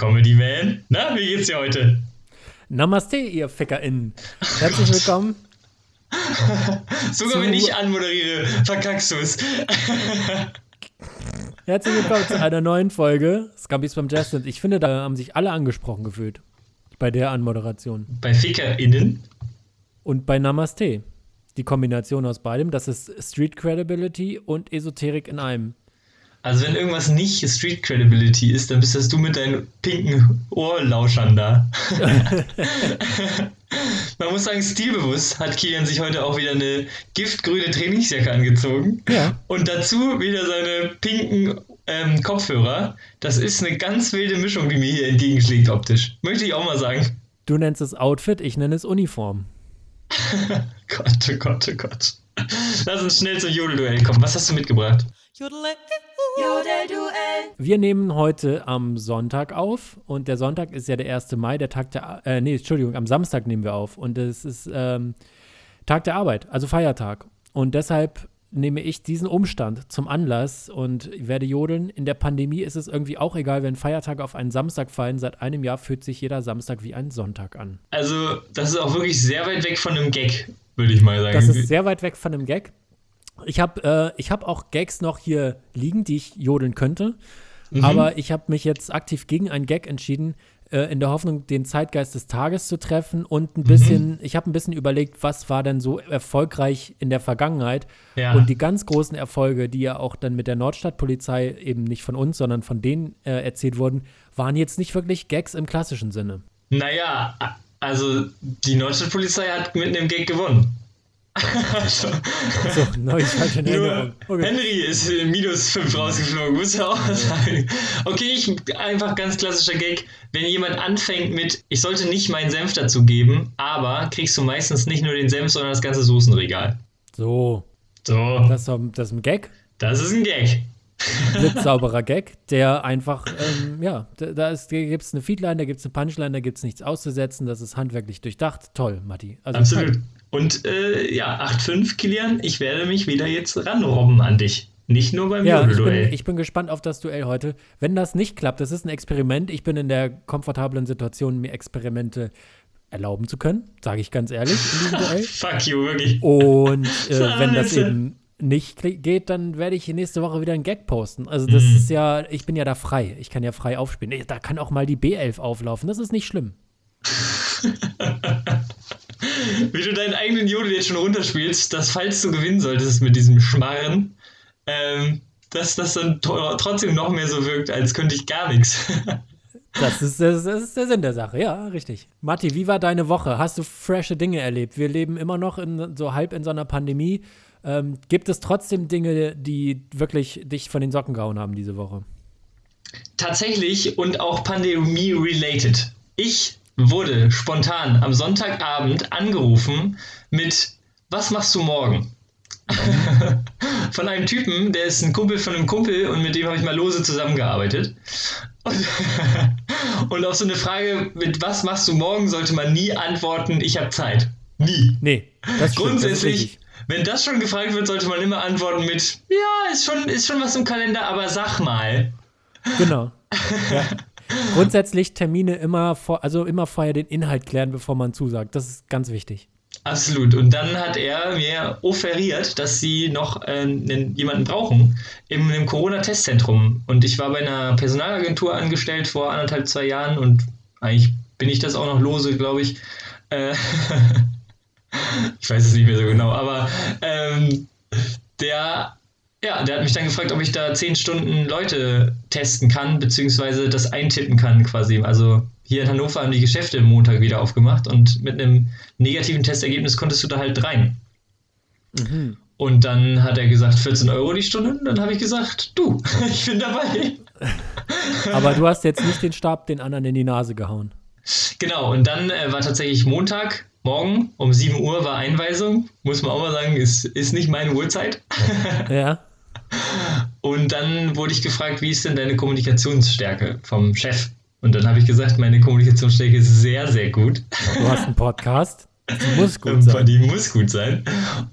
Comedy Man. Na, wie geht's dir heute? Namaste, ihr FickerInnen. Herzlich willkommen. Sogar wenn ich anmoderiere, verkackst du es. Herzlich willkommen zu einer neuen Folge Scampis beim Jazz. Und ich finde, da haben sich alle angesprochen gefühlt. Bei der Anmoderation. Bei FickerInnen? Und bei Namaste. Die Kombination aus beidem, das ist Street Credibility und Esoterik in einem. Also wenn irgendwas nicht Street Credibility ist, dann bist das du mit deinen pinken Ohrlauschern da. Man muss sagen, stilbewusst hat Kilian sich heute auch wieder eine giftgrüne Trainingsjacke angezogen. Ja. Und dazu wieder seine pinken ähm, Kopfhörer. Das ist eine ganz wilde Mischung, die mir hier entgegenschlägt optisch. Möchte ich auch mal sagen. Du nennst es Outfit, ich nenne es Uniform. Gott, oh Gott, oh Gott. Lass uns schnell zum Jodelduell kommen. Was hast du mitgebracht? Wir nehmen heute am Sonntag auf und der Sonntag ist ja der 1. Mai, der Tag der, äh, nee, Entschuldigung, am Samstag nehmen wir auf und es ist ähm, Tag der Arbeit, also Feiertag. Und deshalb nehme ich diesen Umstand zum Anlass und werde jodeln. In der Pandemie ist es irgendwie auch egal, wenn Feiertage auf einen Samstag fallen. Seit einem Jahr fühlt sich jeder Samstag wie ein Sonntag an. Also, das ist auch wirklich sehr weit weg von einem Gag, würde ich mal sagen. Das ist sehr weit weg von einem Gag. Ich habe äh, hab auch Gags noch hier liegen, die ich jodeln könnte. Mhm. Aber ich habe mich jetzt aktiv gegen einen Gag entschieden, äh, in der Hoffnung, den Zeitgeist des Tages zu treffen und ein bisschen, mhm. ich habe ein bisschen überlegt, was war denn so erfolgreich in der Vergangenheit. Ja. Und die ganz großen Erfolge, die ja auch dann mit der Nordstadtpolizei eben nicht von uns, sondern von denen äh, erzählt wurden, waren jetzt nicht wirklich Gags im klassischen Sinne. Naja, also die Nordstadtpolizei hat mit einem Gag gewonnen so, neu falsche Erinnerung. Okay. Henry ist minus 5 rausgeflogen, muss ja auch sagen. Okay, ich, einfach ganz klassischer Gag. Wenn jemand anfängt mit, ich sollte nicht meinen Senf dazu geben, aber kriegst du meistens nicht nur den Senf, sondern das ganze Soßenregal. So. So. Das, das ist ein Gag? Das ist ein Gag. blitzsauberer Gag, der einfach, ähm, ja, da, da gibt es eine Feedline, da gibt es eine Punchline, da gibt es nichts auszusetzen, das ist handwerklich durchdacht. Toll, Matti. Also Absolut. Toll. Und äh, ja, 8-5, Kilian, ich werde mich wieder jetzt ranrobben an dich. Nicht nur beim ja, ich bin, ich bin gespannt auf das Duell heute. Wenn das nicht klappt, das ist ein Experiment. Ich bin in der komfortablen Situation, mir Experimente erlauben zu können, sage ich ganz ehrlich, Duell. Fuck you, wirklich. Und äh, wenn das eben nicht geht, dann werde ich nächste Woche wieder einen Gag posten. Also das mhm. ist ja, ich bin ja da frei. Ich kann ja frei aufspielen. Da kann auch mal die B11 auflaufen. Das ist nicht schlimm. Wie du deinen eigenen Jodel jetzt schon runterspielst, dass falls du gewinnen solltest mit diesem Schmarren, ähm, dass das dann trotzdem noch mehr so wirkt, als könnte ich gar nichts. Das ist, das, ist, der Sinn der Sache, ja, richtig. Matti, wie war deine Woche? Hast du frische Dinge erlebt? Wir leben immer noch in, so halb in so einer Pandemie. Ähm, gibt es trotzdem Dinge, die wirklich dich von den Socken gehauen haben diese Woche? Tatsächlich und auch Pandemie-related. Ich wurde spontan am Sonntagabend angerufen mit Was machst du morgen? von einem Typen, der ist ein Kumpel von einem Kumpel und mit dem habe ich mal lose zusammengearbeitet. Und, und auf so eine Frage mit Was machst du morgen sollte man nie antworten, ich habe Zeit. Nie. Nee. Das Grundsätzlich, das wenn das schon gefragt wird, sollte man immer antworten mit Ja, ist schon, ist schon was im Kalender, aber sag mal. Genau. Ja. Grundsätzlich Termine immer vor, also immer vorher den Inhalt klären, bevor man zusagt. Das ist ganz wichtig. Absolut. Und dann hat er mir offeriert, dass sie noch äh, jemanden brauchen in einem Corona-Testzentrum. Und ich war bei einer Personalagentur angestellt vor anderthalb, zwei Jahren und eigentlich bin ich das auch noch lose, glaube ich. Äh, ich weiß es nicht mehr so genau, aber ähm, der ja, der hat mich dann gefragt, ob ich da zehn Stunden Leute testen kann, beziehungsweise das eintippen kann quasi. Also hier in Hannover haben die Geschäfte am Montag wieder aufgemacht und mit einem negativen Testergebnis konntest du da halt rein. Mhm. Und dann hat er gesagt, 14 Euro die Stunde. Und dann habe ich gesagt, du, ich bin dabei. Aber du hast jetzt nicht den Stab den anderen in die Nase gehauen. Genau, und dann äh, war tatsächlich Montag, morgen um 7 Uhr war Einweisung. Muss man auch mal sagen, ist, ist nicht meine Uhrzeit. Ja. Und dann wurde ich gefragt, wie ist denn deine Kommunikationsstärke vom Chef? Und dann habe ich gesagt, meine Kommunikationsstärke ist sehr, sehr gut. Du hast einen Podcast. Die muss gut sein. Die muss gut sein.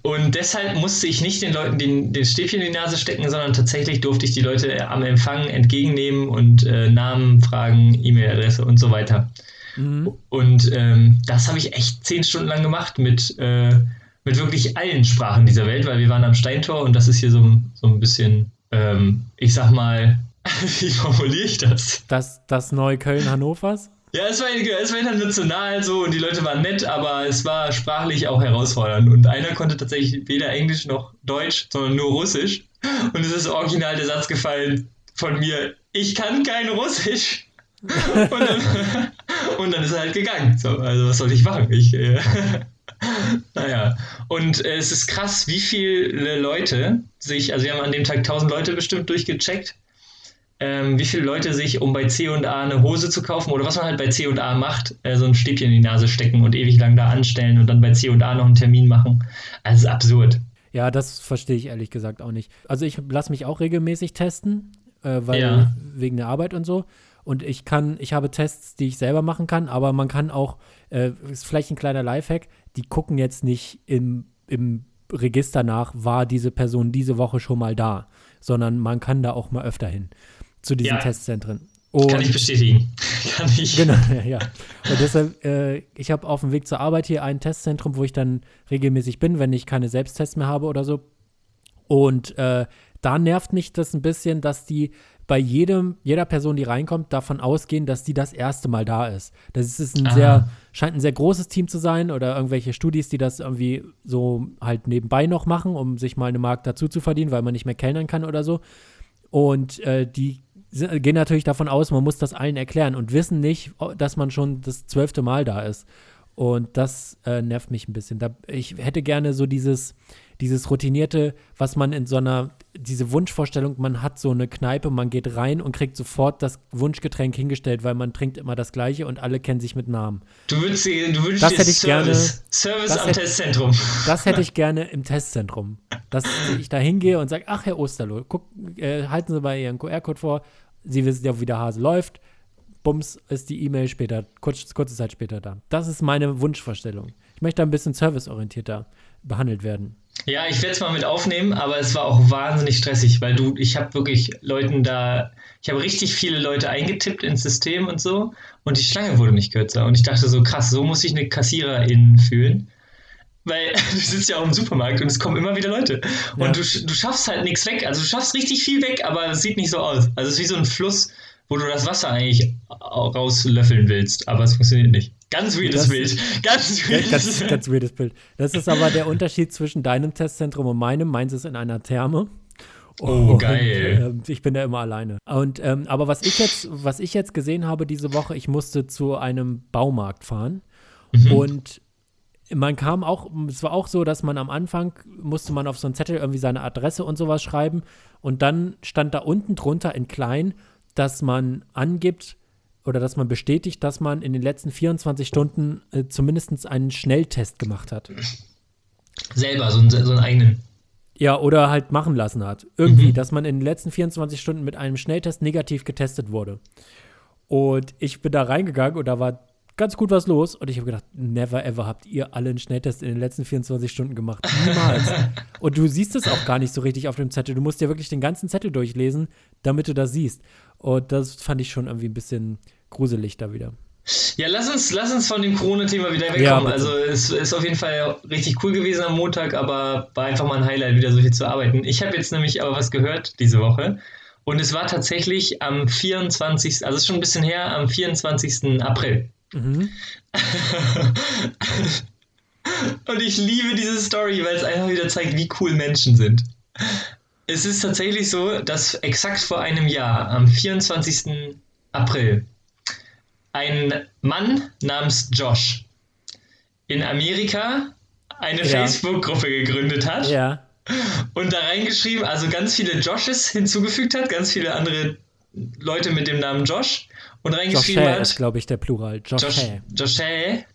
Und deshalb musste ich nicht den Leuten den, den Stäbchen in die Nase stecken, sondern tatsächlich durfte ich die Leute am Empfang entgegennehmen und äh, Namen fragen, E-Mail-Adresse und so weiter. Mhm. Und ähm, das habe ich echt zehn Stunden lang gemacht mit, äh, mit wirklich allen Sprachen dieser Welt, weil wir waren am Steintor und das ist hier so, so ein bisschen, ähm, ich sag mal, wie formuliere ich das? Das, das Neukölln Hannovers? Ja, es war, es war international so und die Leute waren nett, aber es war sprachlich auch herausfordernd. Und einer konnte tatsächlich weder Englisch noch Deutsch, sondern nur Russisch. Und es ist original der Satz gefallen von mir, ich kann kein Russisch. und, dann, und dann ist er halt gegangen. So, also was soll ich machen? Ich, äh, naja, und äh, es ist krass, wie viele Leute sich, also wir haben an dem Tag 1000 Leute bestimmt durchgecheckt ähm, wie viele Leute sich, um bei C&A eine Hose zu kaufen oder was man halt bei C&A macht, äh, so ein Stäbchen in die Nase stecken und ewig lang da anstellen und dann bei C&A noch einen Termin machen. Also, das ist absurd. Ja, das verstehe ich ehrlich gesagt auch nicht. Also ich lasse mich auch regelmäßig testen, äh, weil ja. wegen der Arbeit und so. Und ich kann, ich habe Tests, die ich selber machen kann, aber man kann auch, äh, ist vielleicht ein kleiner Lifehack, die gucken jetzt nicht im, im Register nach, war diese Person diese Woche schon mal da, sondern man kann da auch mal öfter hin zu diesen ja. Testzentren. Und, Kann ich bestätigen. Kann ich. Genau, ja. Und deshalb, äh, ich habe auf dem Weg zur Arbeit hier ein Testzentrum, wo ich dann regelmäßig bin, wenn ich keine Selbsttests mehr habe oder so. Und äh, da nervt mich das ein bisschen, dass die bei jedem, jeder Person, die reinkommt, davon ausgehen, dass die das erste Mal da ist. Das ist ein Aha. sehr, scheint ein sehr großes Team zu sein oder irgendwelche Studis, die das irgendwie so halt nebenbei noch machen, um sich mal eine Markt dazu zu verdienen, weil man nicht mehr kellnern kann oder so. Und äh, die gehen natürlich davon aus, man muss das allen erklären und wissen nicht, dass man schon das zwölfte Mal da ist. Und das äh, nervt mich ein bisschen. Da, ich hätte gerne so dieses, dieses routinierte, was man in so einer, diese Wunschvorstellung, man hat so eine Kneipe, man geht rein und kriegt sofort das Wunschgetränk hingestellt, weil man trinkt immer das gleiche und alle kennen sich mit Namen. Du würdest, du würdest das hätte ich Service, gerne, Service am hätte, Testzentrum. Das hätte ich gerne im Testzentrum. Dass ich da hingehe und sage, ach Herr Osterloh, guck, äh, halten Sie mal Ihren QR-Code vor, Sie wissen ja, wie der Hase läuft. Bums ist die E-Mail später, kurz, kurze Zeit später da. Das ist meine Wunschvorstellung. Ich möchte ein bisschen serviceorientierter behandelt werden. Ja, ich werde es mal mit aufnehmen, aber es war auch wahnsinnig stressig, weil du, ich habe wirklich Leuten da, ich habe richtig viele Leute eingetippt ins System und so und die Schlange wurde nicht kürzer und ich dachte so krass, so muss sich eine Kassiererin fühlen. Weil du sitzt ja auch im Supermarkt und es kommen immer wieder Leute. Und ja. du, du schaffst halt nichts weg. Also du schaffst richtig viel weg, aber es sieht nicht so aus. Also es ist wie so ein Fluss, wo du das Wasser eigentlich rauslöffeln willst, aber es funktioniert nicht. Ganz weirdes das, Bild. Ganz weirdes, ganz, ganz weirdes Bild. Das ist aber der Unterschied zwischen deinem Testzentrum und meinem. Meins ist in einer Therme. Oh, und, geil. Äh, ich bin da immer alleine. Und ähm, aber was ich jetzt, was ich jetzt gesehen habe diese Woche, ich musste zu einem Baumarkt fahren mhm. und man kam auch, es war auch so, dass man am Anfang musste man auf so einen Zettel irgendwie seine Adresse und sowas schreiben und dann stand da unten drunter in klein, dass man angibt oder dass man bestätigt, dass man in den letzten 24 Stunden äh, zumindest einen Schnelltest gemacht hat. Selber, so einen, so einen eigenen. Ja, oder halt machen lassen hat. Irgendwie, mhm. dass man in den letzten 24 Stunden mit einem Schnelltest negativ getestet wurde. Und ich bin da reingegangen und da war ganz gut was los. Und ich habe gedacht, never ever habt ihr alle einen Schnelltest in den letzten 24 Stunden gemacht. Niemals. und du siehst es auch gar nicht so richtig auf dem Zettel. Du musst ja wirklich den ganzen Zettel durchlesen, damit du das siehst. Und das fand ich schon irgendwie ein bisschen gruselig da wieder. Ja, lass uns, lass uns von dem Corona-Thema wieder wegkommen. Ja, also es ist auf jeden Fall richtig cool gewesen am Montag, aber war einfach mal ein Highlight, wieder so viel zu arbeiten. Ich habe jetzt nämlich aber was gehört diese Woche. Und es war tatsächlich am 24., also es ist schon ein bisschen her, am 24. April. Mhm. Und ich liebe diese Story, weil es einfach wieder zeigt, wie cool Menschen sind. Es ist tatsächlich so, dass exakt vor einem Jahr, am 24. April, ein Mann namens Josh in Amerika eine ja. Facebook-Gruppe gegründet hat. Ja. Und da reingeschrieben, also ganz viele Joshes hinzugefügt hat, ganz viele andere Leute mit dem Namen Josh und reingeschrieben Joshé hat. ist, glaube ich, der Plural. Joshé. Joshé.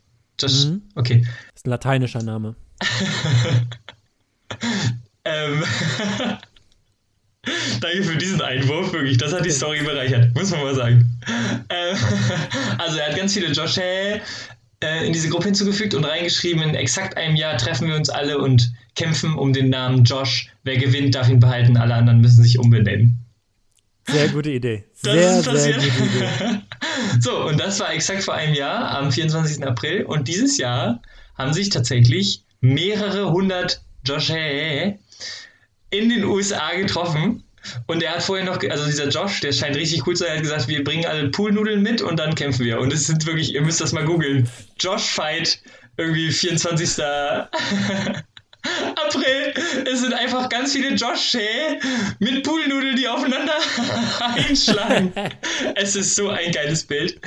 Josh, mhm. Okay. Das ist ein lateinischer Name. ähm. Danke für diesen Einwurf, wirklich. Das hat die Story bereichert, muss man mal sagen. Ähm, also, er hat ganz viele Joshé äh, in diese Gruppe hinzugefügt und reingeschrieben, in exakt einem Jahr treffen wir uns alle und kämpfen um den Namen Josh. Wer gewinnt, darf ihn behalten, alle anderen müssen sich umbenennen. Sehr gute Idee. Sehr, sehr gute Idee. so, und das war exakt vor einem Jahr, am 24. April. Und dieses Jahr haben sich tatsächlich mehrere hundert Josh in den USA getroffen. Und er hat vorher noch, also dieser Josh, der scheint richtig cool zu sein, hat gesagt, wir bringen alle Poolnudeln mit und dann kämpfen wir. Und es sind wirklich, ihr müsst das mal googeln. Josh Fight, irgendwie 24. April. Es sind einfach ganz viele Josh mit Poolnudeln, die aufeinander einschlagen. es ist so ein geiles Bild.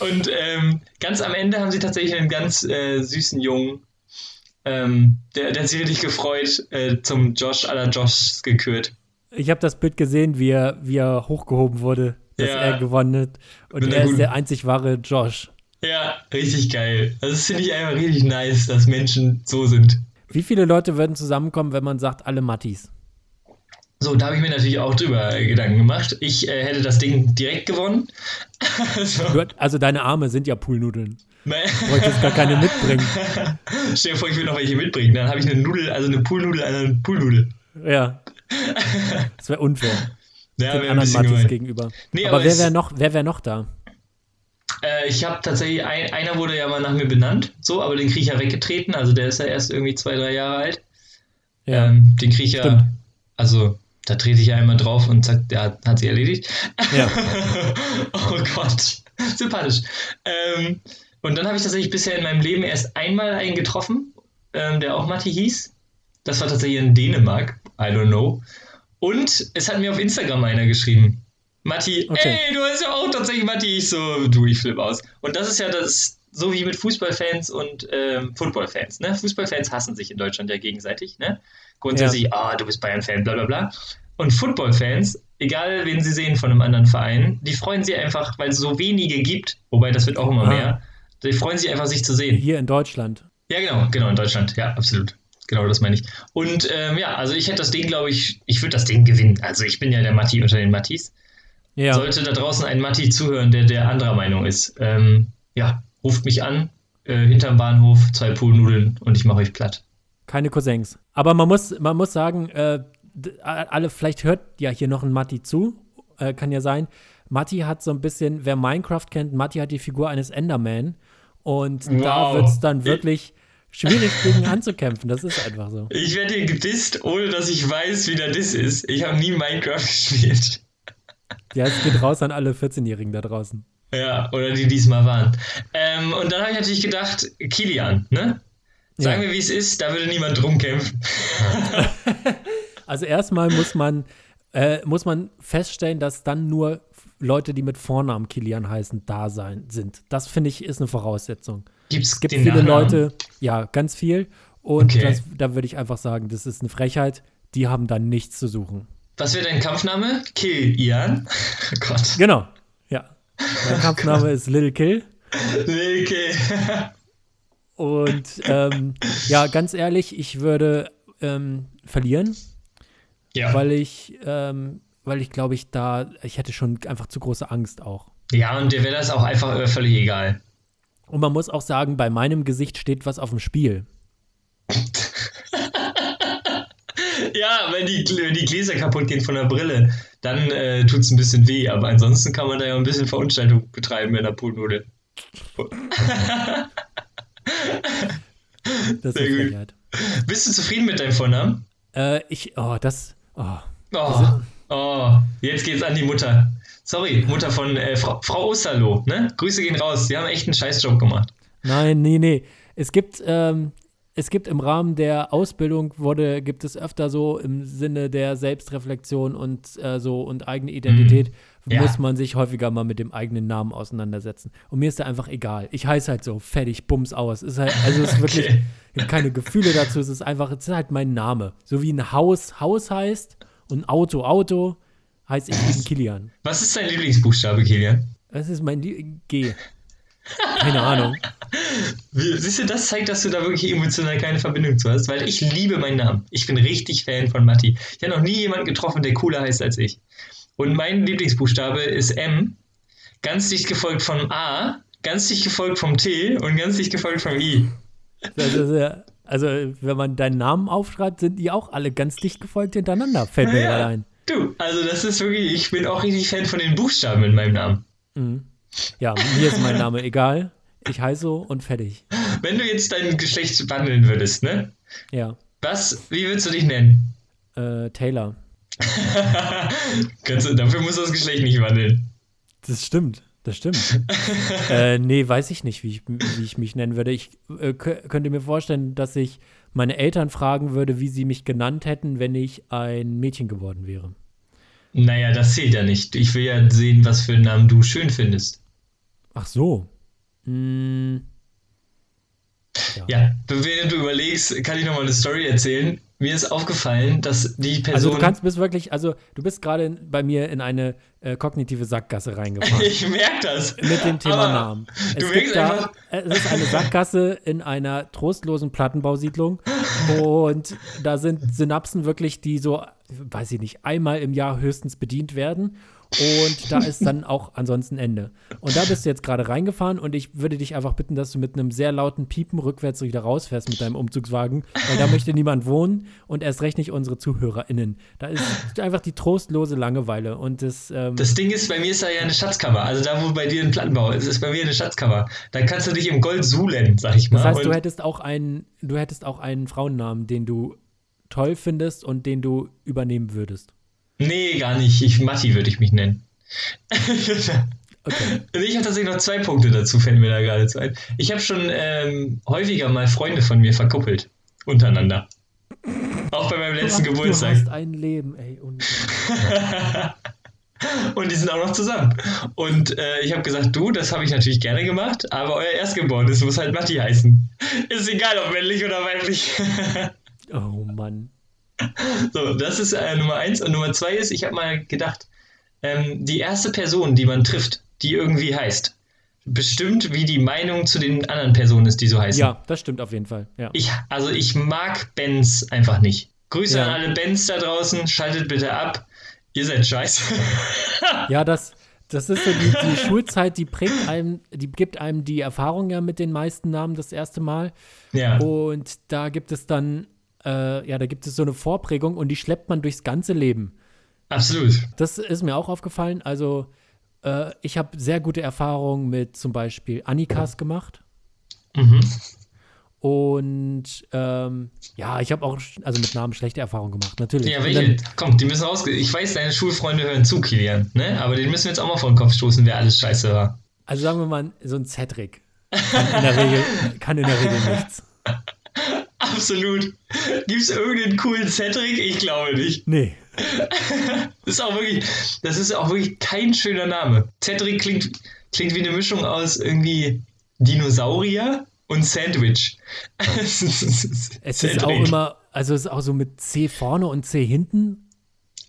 Und ähm, ganz am Ende haben sie tatsächlich einen ganz äh, süßen Jungen, ähm, der, der hat sich richtig gefreut, äh, zum Josh aller Joshs gekürt. Ich habe das Bild gesehen, wie er, wie er hochgehoben wurde, dass ja. er gewonnen hat. Und er ist der einzig wahre Josh. Ja, richtig geil. Also das finde ich einfach richtig nice, dass Menschen so sind. Wie viele Leute würden zusammenkommen, wenn man sagt, alle Mattis? So, da habe ich mir natürlich auch drüber Gedanken gemacht. Ich äh, hätte das Ding direkt gewonnen. so. Also deine Arme sind ja Poolnudeln. Du wolltest gar keine mitbringen. Stell dir vor, ich will noch welche mitbringen. Dann habe ich eine Nudel, also eine Poolnudel, eine Poolnudel. Ja. Das wäre unfair. Ja, Den anderen Mattis gegenüber. Nee, aber, aber wer wäre noch, wär noch da? Äh, ich habe tatsächlich, ein, einer wurde ja mal nach mir benannt, so, aber den kriege ich ja weggetreten. Also der ist ja erst irgendwie zwei, drei Jahre alt. Ja. Ähm, den kriege ich Stimmt. ja, also da trete ich ja einmal drauf und zack, der hat sich erledigt. Ja. oh Gott, sympathisch. Ähm, und dann habe ich tatsächlich bisher in meinem Leben erst einmal einen getroffen, ähm, der auch Matti hieß. Das war tatsächlich in Dänemark. I don't know. Und es hat mir auf Instagram einer geschrieben. Matti, okay. ey, du hast ja auch tatsächlich Matti. Ich so, du, ich flippe aus. Und das ist ja das, so wie mit Fußballfans und ähm, Footballfans. Ne? Fußballfans hassen sich in Deutschland ja gegenseitig. Ne? Grundsätzlich, ah, ja. oh, du bist Bayern-Fan, bla bla bla. Und Footballfans, egal wen sie sehen von einem anderen Verein, die freuen sich einfach, weil es so wenige gibt, wobei das wird auch immer ah. mehr, die freuen sich einfach, sich zu sehen. Hier in Deutschland. Ja, genau, genau, in Deutschland, ja, absolut. Genau, das meine ich. Und ähm, ja, also ich hätte das Ding, glaube ich, ich würde das Ding gewinnen. Also ich bin ja der Matti unter den Mattis. Ja. Sollte da draußen ein Matti zuhören, der der anderer Meinung ist, ähm, ja, ruft mich an, äh, hinterm Bahnhof, zwei Poolnudeln und ich mache euch platt. Keine Cousins. Aber man muss, man muss sagen, äh, alle, vielleicht hört ja hier noch ein Matti zu, äh, kann ja sein. Matti hat so ein bisschen, wer Minecraft kennt, Matti hat die Figur eines Enderman und wow. da wird es dann wirklich schwierig gegen anzukämpfen. Das ist einfach so. Ich werde hier gedisst, ohne dass ich weiß, wie der Diss ist. Ich habe nie Minecraft gespielt. Ja, es geht raus an alle 14-Jährigen da draußen. Ja, oder die diesmal waren. Ähm, und dann habe ich natürlich gedacht, Kilian, ne? Sagen ja. wir, wie es ist, da würde niemand drum kämpfen. also erstmal muss man, äh, muss man feststellen, dass dann nur Leute, die mit Vornamen Kilian heißen, da sein sind. Das finde ich ist eine Voraussetzung. Gibt's es gibt viele Nachnamen? Leute, ja, ganz viel. Und okay. das, da würde ich einfach sagen, das ist eine Frechheit. Die haben da nichts zu suchen. Was wäre dein Kampfname? Kill Ian. Oh Gott. Genau, ja. Mein Kampfname ist Little Kill. Little Kill. Und ähm, ja, ganz ehrlich, ich würde ähm, verlieren. Ja. Weil ich, ähm, weil ich glaube, ich da, ich hätte schon einfach zu große Angst auch. Ja, und dir wäre das auch einfach äh, völlig egal. Und man muss auch sagen, bei meinem Gesicht steht was auf dem Spiel. ja, wenn die, wenn die Gläser kaputt gehen von der Brille, dann äh, tut es ein bisschen weh. Aber ansonsten kann man da ja ein bisschen Verunstaltung betreiben in der Poolnudel. das Sehr ist gut. Bist du zufrieden mit deinem Vornamen? Äh, ich, oh, das, oh. Oh, oh, jetzt geht's an die Mutter. Sorry, Mutter von äh, Frau, Frau Osterloh, ne? Grüße gehen raus. Sie haben echt einen Scheißjob gemacht. Nein, nee, nee. Es gibt, ähm, es gibt im Rahmen der Ausbildung wurde, gibt es öfter so im Sinne der Selbstreflexion und äh, so und eigene Identität, mhm. ja. muss man sich häufiger mal mit dem eigenen Namen auseinandersetzen. Und mir ist da einfach egal. Ich heiße halt so, fertig, bums aus. Ist halt, also es ist wirklich okay. keine Gefühle dazu, es ist einfach, es ist halt mein Name. So wie ein Haus Haus heißt und Auto Auto heiße ich eben Kilian. Was ist dein Lieblingsbuchstabe, Kilian? Das ist mein Lie G. Keine Ahnung. Siehst du, das zeigt, dass du da wirklich emotional keine Verbindung zu hast, weil ich liebe meinen Namen. Ich bin richtig Fan von Matti. Ich habe noch nie jemanden getroffen, der cooler heißt als ich. Und mein Lieblingsbuchstabe ist M, ganz dicht gefolgt von A, ganz dicht gefolgt vom T und ganz dicht gefolgt vom I. Also, also, wenn man deinen Namen aufschreibt, sind die auch alle ganz dicht gefolgt hintereinander, fällt mir gerade ein. Du, also das ist wirklich, ich bin auch richtig Fan von den Buchstaben in meinem Namen. Ja, mir ist mein Name egal. Ich heiße so und fertig. Wenn du jetzt dein Geschlecht wandeln würdest, ne? Ja. Was, wie würdest du dich nennen? Äh, Taylor. Du, dafür muss das Geschlecht nicht wandeln. Das stimmt. Das stimmt. äh, nee, weiß ich nicht, wie ich, wie ich mich nennen würde. Ich äh, kö- könnte mir vorstellen, dass ich meine Eltern fragen würde, wie sie mich genannt hätten, wenn ich ein Mädchen geworden wäre. Naja, das zählt ja nicht. Ich will ja sehen, was für einen Namen du schön findest. Ach so. Mm, Ja, während du überlegst, kann ich noch mal eine Story erzählen. Mir ist aufgefallen, dass die Person. Also du kannst bist wirklich, also du bist gerade bei mir in eine äh, kognitive Sackgasse reingefahren. ich merke das. mit dem Thema Aber Namen. Du Es, merkst gibt da, es ist eine Sackgasse in einer trostlosen Plattenbausiedlung und da sind Synapsen wirklich, die so, weiß ich nicht, einmal im Jahr höchstens bedient werden und da ist dann auch ansonsten Ende. Und da bist du jetzt gerade reingefahren und ich würde dich einfach bitten, dass du mit einem sehr lauten Piepen rückwärts wieder rausfährst mit deinem Umzugswagen, weil da möchte niemand wohnen und erst recht nicht unsere ZuhörerInnen. Da ist einfach die trostlose Langeweile und das, ähm, das Ding ist, bei mir ist da ja eine Schatzkammer. Also da, wo bei dir ein Plattenbau ist, ist bei mir eine Schatzkammer. Da kannst du dich im Gold suhlen, sag ich mal. Das heißt, du hättest auch einen, du hättest auch einen Frauennamen, den du toll findest und den du übernehmen würdest. Nee, gar nicht. Ich, Matti würde ich mich nennen. Okay. Ich habe tatsächlich noch zwei Punkte dazu, fällt mir da gerade zu ein. Ich habe schon ähm, häufiger mal Freunde von mir verkuppelt. Untereinander. Auch bei meinem letzten du, Geburtstag. Du hast ein Leben, ey. Und die sind auch noch zusammen. Und äh, ich habe gesagt, du, das habe ich natürlich gerne gemacht, aber euer Erstgeborenes muss halt Matti heißen. Ist egal, ob männlich oder weiblich. Oh Mann. So, das ist äh, Nummer eins. Und Nummer zwei ist, ich habe mal gedacht, ähm, die erste Person, die man trifft, die irgendwie heißt, bestimmt, wie die Meinung zu den anderen Personen ist, die so heißen. Ja, das stimmt auf jeden Fall. Ja. Ich, also ich mag Bands einfach nicht. Grüße Ja. an alle Bands da draußen, schaltet bitte ab. Ihr seid scheiße. Ja, das, das ist so die, die Schulzeit, die prägt einem, die gibt einem die Erfahrung ja mit den meisten Namen das erste Mal. ja. Und da gibt es dann, äh, ja, da gibt es so eine Vorprägung und die schleppt man durchs ganze Leben. Absolut. Das ist mir auch aufgefallen. Also, äh, ich habe sehr gute Erfahrungen mit zum Beispiel Annikas gemacht. Mhm. Und ähm, ja, ich habe auch also mit Namen schlechte Erfahrungen gemacht, natürlich. Ja, welche? dann- Komm, die müssen rausge... Ich weiß, deine Schulfreunde hören zu, Kilian, ne? Aber den müssen wir jetzt auch mal vor den Kopf stoßen, wer alles scheiße war. Also sagen wir mal, so ein Cedric kann in der Regel, kann in der Regel nichts. Absolut. Gibt's irgendeinen coolen Cedric? Ich glaube nicht. Nee. Das ist auch wirklich, das ist auch wirklich kein schöner Name. Cedric klingt, klingt wie eine Mischung aus irgendwie Dinosaurier und Sandwich. Es ist auch immer, also es ist auch so mit C vorne und C hinten.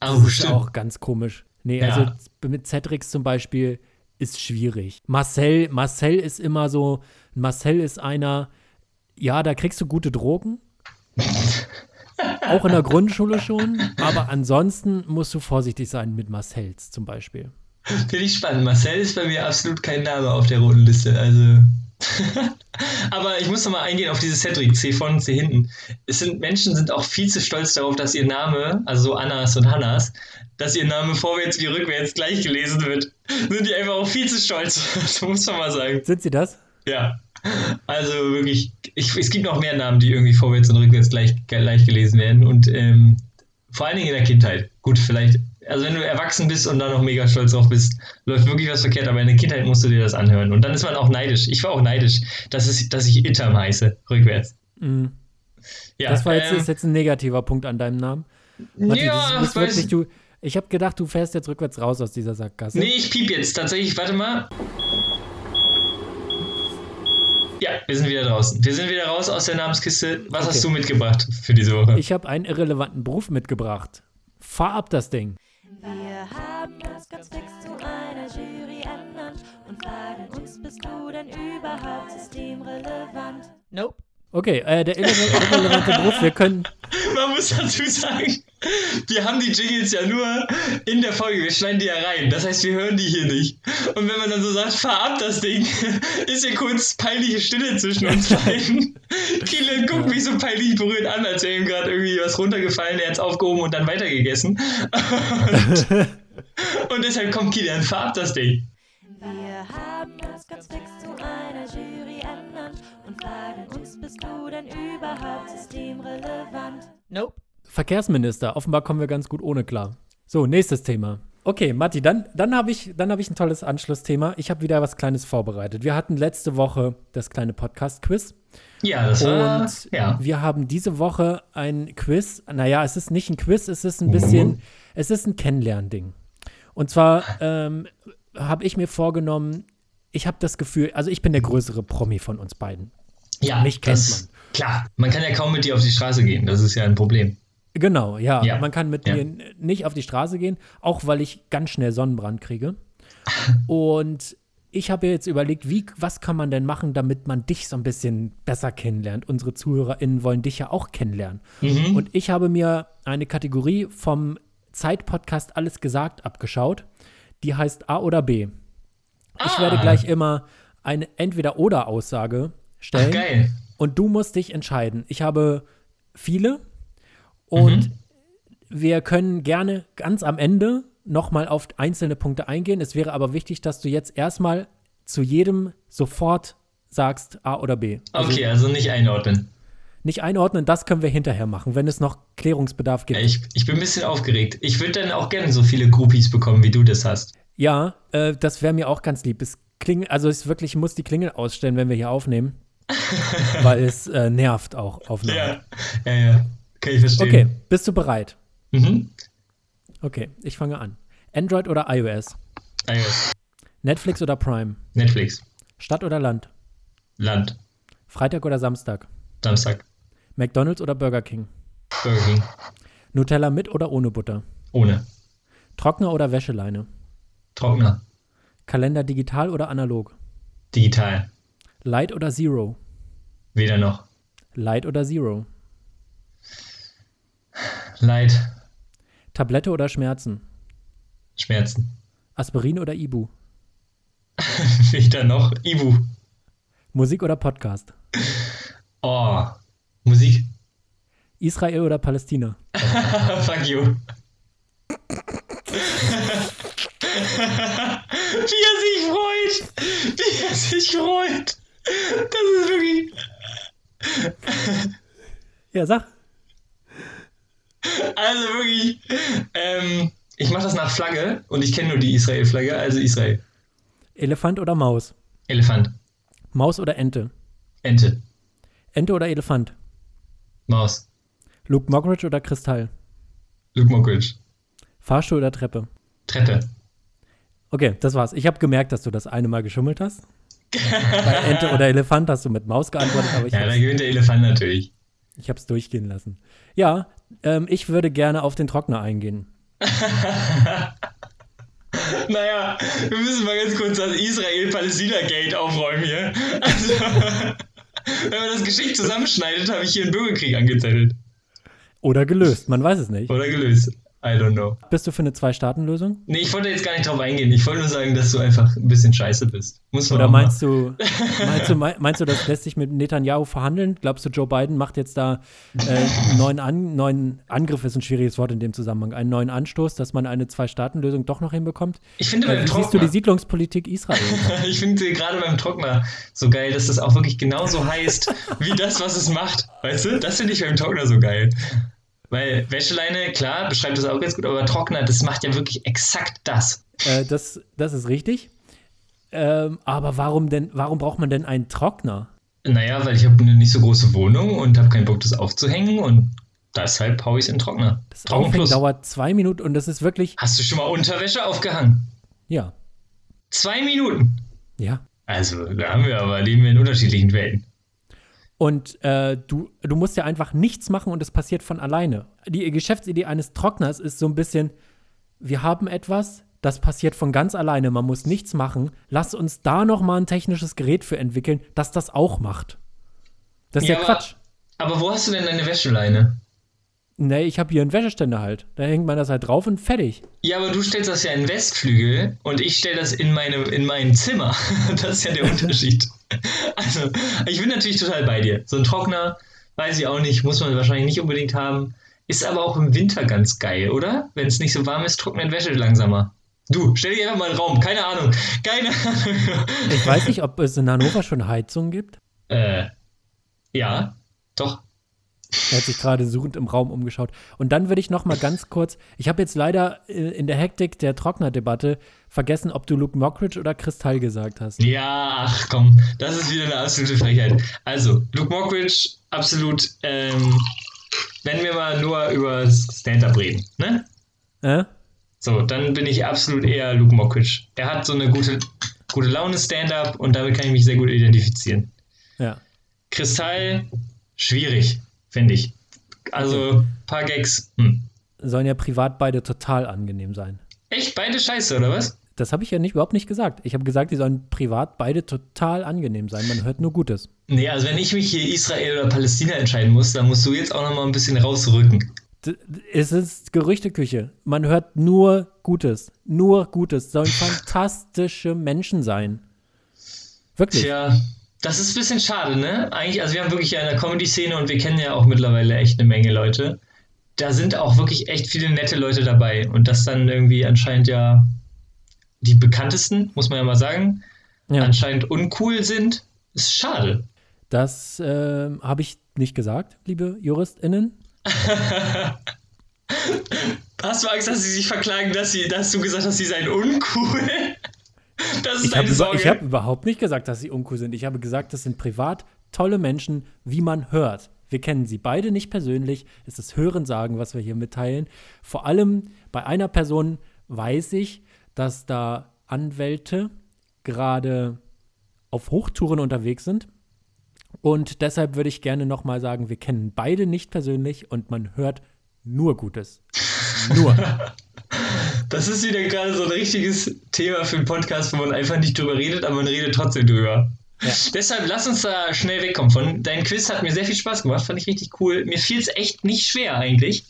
Oh, Das ist stimmt. auch ganz komisch. Nee, Ja. also mit Cedrics zum Beispiel ist schwierig. Marcel, Marcel ist immer so, Marcel ist einer, ja, da kriegst du gute Drogen. auch in der Grundschule schon, aber ansonsten musst du vorsichtig sein mit Marcells zum Beispiel. Finde ich spannend. Marcel ist bei mir absolut kein Name auf der roten Liste. Also. Aber ich muss noch mal eingehen auf dieses Cedric, C vorne, C hinten. Es sind Menschen sind auch viel zu stolz darauf, dass ihr Name, also so Annas und Hannas, dass ihr Name vorwärts wie rückwärts gleich gelesen wird. Sind die einfach auch viel zu stolz. Das muss man mal sagen. Sind sie das? Ja. Also wirklich, ich, es gibt noch mehr Namen, die irgendwie vorwärts und rückwärts gleich, gleich gelesen werden. Und ähm, vor allen Dingen in der Kindheit. Gut, vielleicht, also wenn du erwachsen bist und da noch mega stolz drauf bist, läuft wirklich was verkehrt, aber in der Kindheit musst du dir das anhören. Und dann ist man auch neidisch. Ich war auch neidisch, dass, es, dass ich Itam heiße, rückwärts. Mhm. Ja, Das war jetzt, ähm, ist jetzt ein negativer Punkt an deinem Namen. Matti, ja, bist weiß- wirklich, du, ich habe gedacht, du fährst jetzt rückwärts raus aus dieser Sackgasse. Nee, ich piep jetzt tatsächlich. Warte mal. Ja, wir sind wieder draußen. Wir sind wieder raus aus der Namenskiste. Was Okay. hast du mitgebracht für diese Woche? Ich habe einen irrelevanten Beruf mitgebracht. Fahr ab das Ding. Wir haben uns ganz fix zu einer Jury ernannt und fragen uns, bist du denn überhaupt systemrelevant? Nope. Okay, äh, der irre irrelevante Beruf, wir können, man muss dazu sagen, wir haben die Jingles ja nur in der Folge, wir schneiden die ja rein. Das heißt, wir hören die hier nicht. Und wenn man dann so sagt, fahr ab das Ding, ist hier kurz peinliche Stille zwischen uns beiden. Kilian guckt mich so peinlich berührt an, als wäre ihm gerade irgendwie was runtergefallen, er hat es aufgehoben und dann weitergegessen. Und, und deshalb kommt Kilian, fahr ab das Ding. Wir haben das ganz fix zu einer Jury ernannt und fragen uns, bist du denn überhaupt systemrelevant? Nope. Verkehrsminister, offenbar kommen wir ganz gut ohne klar. So, nächstes Thema. Okay, Matti, dann, dann habe ich, dann hab ich ein tolles Anschlussthema. Ich habe wieder was Kleines vorbereitet. Wir hatten letzte Woche das kleine Podcast-Quiz. Ja, das war. Und ja. wir haben diese Woche ein Quiz. Naja, es ist nicht ein Quiz, es ist ein bisschen, es ist ein Kennenlernding. Und zwar ähm, habe ich mir vorgenommen, ich habe das Gefühl, also ich bin der größere Promi von uns beiden. ja, mich kennt das, Klar, man kann ja kaum mit dir auf die Straße gehen, das ist ja ein Problem. Genau, ja. Ja. Man kann mit Ja. mir nicht auf die Straße gehen, auch weil ich ganz schnell Sonnenbrand kriege. Und ich habe jetzt überlegt, wie, was kann man denn machen, damit man dich so ein bisschen besser kennenlernt. Unsere ZuhörerInnen wollen dich ja auch kennenlernen. Mhm. Und ich habe mir eine Kategorie vom Zeitpodcast Alles gesagt abgeschaut. Die heißt A oder B. Ich Ah. werde gleich immer eine Entweder-Oder-Aussage stellen. Ach, geil. Und du musst dich entscheiden. Ich habe viele und Mhm. wir können gerne ganz am Ende nochmal auf einzelne Punkte eingehen. Es wäre aber wichtig, dass du jetzt erstmal zu jedem sofort sagst A oder B. Also Okay, also nicht einordnen. nicht einordnen, das können wir hinterher machen, wenn es noch Klärungsbedarf gibt. Ich, ich bin ein bisschen aufgeregt. Ich würde dann auch gerne so viele Groupies bekommen, wie du das hast. Ja, äh, das wäre mir auch ganz lieb. Es kling, also es wirklich ich muss die Klingel ausstellen, wenn wir hier aufnehmen, weil es äh, nervt auch aufnehmen. Ja, ja, ja. Kann ich verstehen. Okay, bist du bereit? Mhm. Okay, ich fange an. Android oder iOS? iOS. Netflix oder Prime? Netflix. Stadt oder Land? Land. Freitag oder Samstag? Samstag. McDonald's oder Burger King? Burger King. Nutella mit oder ohne Butter? Ohne. Trockner oder Wäscheleine? Trockner. Kalender digital oder analog? Digital. Light oder Zero? Weder noch. Light oder Zero? Leid. Tablette oder Schmerzen? Schmerzen. Aspirin oder Ibu? Weder noch. Ibu. Musik oder Podcast? Oh. Musik. Israel oder Palästina? Fuck you. Wie er sich freut. Wie er sich freut. Das ist wirklich. Ja, sag. Also wirklich. Ähm, ich mache das nach Flagge und ich kenne nur die Israel-Flagge, also Israel. Elefant oder Maus? Elefant. Maus oder Ente? Ente. Ente oder Elefant? Maus. Luke Mockridge oder Kristall? Luke Mockridge. Fahrstuhl oder Treppe? Treppe. Okay, das war's. Ich habe gemerkt, dass du das eine Mal geschummelt hast. Bei Ente oder Elefant hast du mit Maus geantwortet, aber ich Ja, da gewinnt der Elefant natürlich. ich hab's durchgehen lassen. Ja, ähm, ich würde gerne auf den Trockner eingehen. Naja, wir müssen mal ganz kurz das Israel-Palästina-Gate aufräumen hier. Also, wenn man das Geschicht zusammenschneidet, habe ich hier einen Bürgerkrieg angezettelt. Oder gelöst, man weiß es nicht. Oder gelöst. I don't know. Bist du für eine Zwei-Staaten-Lösung? Nee, ich wollte jetzt gar nicht drauf eingehen. Ich wollte nur sagen, dass du einfach ein bisschen scheiße bist. Muss man Oder meinst du, meinst du, mei- meinst du, das lässt sich mit Netanyahu verhandeln? Glaubst du, Joe Biden macht jetzt da äh, einen neuen, An neuen Angriff, ist ein schwieriges Wort in dem Zusammenhang, einen neuen Anstoß, dass man eine Zwei-Staaten-Lösung doch noch hinbekommt? Ich finde Äh, beim wie siehst du Trockner, die Siedlungspolitik Israel? ich finde gerade beim Trockner so geil, dass das auch wirklich genauso heißt, wie das, was es macht. Weißt du? Das finde ich beim Trockner so geil. Weil Wäscheleine, klar, beschreibt das auch ganz gut, aber Trockner, das macht ja wirklich exakt das. äh, das, das ist richtig. Ähm, aber warum denn, warum braucht man denn einen Trockner? Naja, weil ich habe eine nicht so große Wohnung und habe keinen Bock, das aufzuhängen und deshalb haue ich es in den Trockner. Das Trocken dauert zwei Minuten und das ist wirklich, Hast du schon mal Unterwäsche aufgehangen? ja, Zwei Minuten. ja. Also, da haben wir aber, leben wir in unterschiedlichen Welten. Und äh, du, du musst ja einfach nichts machen und es passiert von alleine. Die Geschäftsidee eines Trockners ist so ein bisschen, wir haben etwas, das passiert von ganz alleine, man muss nichts machen. Lass uns da noch mal ein technisches Gerät für entwickeln, das das auch macht. Das ist ja, Ja, aber- Quatsch. Aber wo hast du denn deine Wäscheleine? Nee, ich habe hier einen Wäscheständer halt. Da hängt man das halt drauf und fertig. Ja, aber du stellst das ja in den Westflügel und ich stelle das in, meine, in mein Zimmer. Das ist ja der Unterschied. Also, ich bin natürlich total bei dir. So ein Trockner, weiß ich auch nicht, muss man wahrscheinlich nicht unbedingt haben. Ist aber auch im Winter ganz geil, oder? Wenn es nicht so warm ist, trocknet Wäsche langsamer. Du, stell dir einfach mal einen Raum, keine Ahnung. Keine Ahnung. Ich weiß nicht, ob es in Hannover schon Heizung gibt. Äh, ja, doch. Er hat sich gerade suchend im Raum umgeschaut. Und dann würde ich noch mal ganz kurz, ich habe jetzt leider äh, in der Hektik der Trocknerdebatte vergessen, ob du Luke Mockridge oder Kristall gesagt hast. Ja, ach komm, das ist wieder eine absolute Frechheit. Also, Luke Mockridge, absolut, ähm, wenn wir mal nur über Stand-Up reden, ne? Äh? So, dann bin ich absolut eher Luke Mockridge. Er hat so eine gute, gute Laune Stand-Up und damit kann ich mich sehr gut identifizieren. Ja. Kristall, schwierig, finde ich. Also, ein paar Gags, hm. Sollen ja privat beide total angenehm sein. Echt, beide scheiße, oder was? Das habe ich ja nicht überhaupt nicht gesagt. Ich habe gesagt, die sollen privat beide total angenehm sein. Man hört nur Gutes. Nee, also wenn ich mich hier Israel oder Palästina entscheiden muss, dann musst du jetzt auch noch mal ein bisschen rausrücken. D- Es ist Gerüchteküche. Man hört nur Gutes. Nur Gutes. Sollen fantastische Menschen sein. Wirklich. Tja, das ist ein bisschen schade, ne? Eigentlich, also wir haben wirklich eine Comedy-Szene und wir kennen ja auch mittlerweile echt eine Menge Leute. Da sind auch wirklich echt viele nette Leute dabei. Und das dann irgendwie anscheinend ja die bekanntesten, muss man ja mal sagen, Ja. anscheinend uncool sind, ist schade. Das ähm, habe ich nicht gesagt, liebe JuristInnen. Hast du Angst, dass sie sich verklagen, dass, sie, dass du gesagt hast, sie seien uncool? Das ist Ich habe deine Sorge. ich hab überhaupt nicht gesagt, dass sie uncool sind. Ich habe gesagt, das sind privat tolle Menschen, wie man hört. Wir kennen sie beide nicht persönlich. Es ist Hörensagen, was wir hier mitteilen. Vor allem bei einer Person weiß ich, dass da Anwälte gerade auf Hochtouren unterwegs sind. Und deshalb würde ich gerne nochmal sagen, wir kennen beide nicht persönlich und man hört nur Gutes. Nur. Das ist wieder gerade so ein richtiges Thema für einen Podcast, wo man einfach nicht drüber redet, aber man redet trotzdem drüber. Ja. Deshalb lass uns da schnell wegkommen von. Dein Quiz hat mir sehr viel Spaß gemacht, fand ich richtig cool. Mir fiel es echt nicht schwer eigentlich,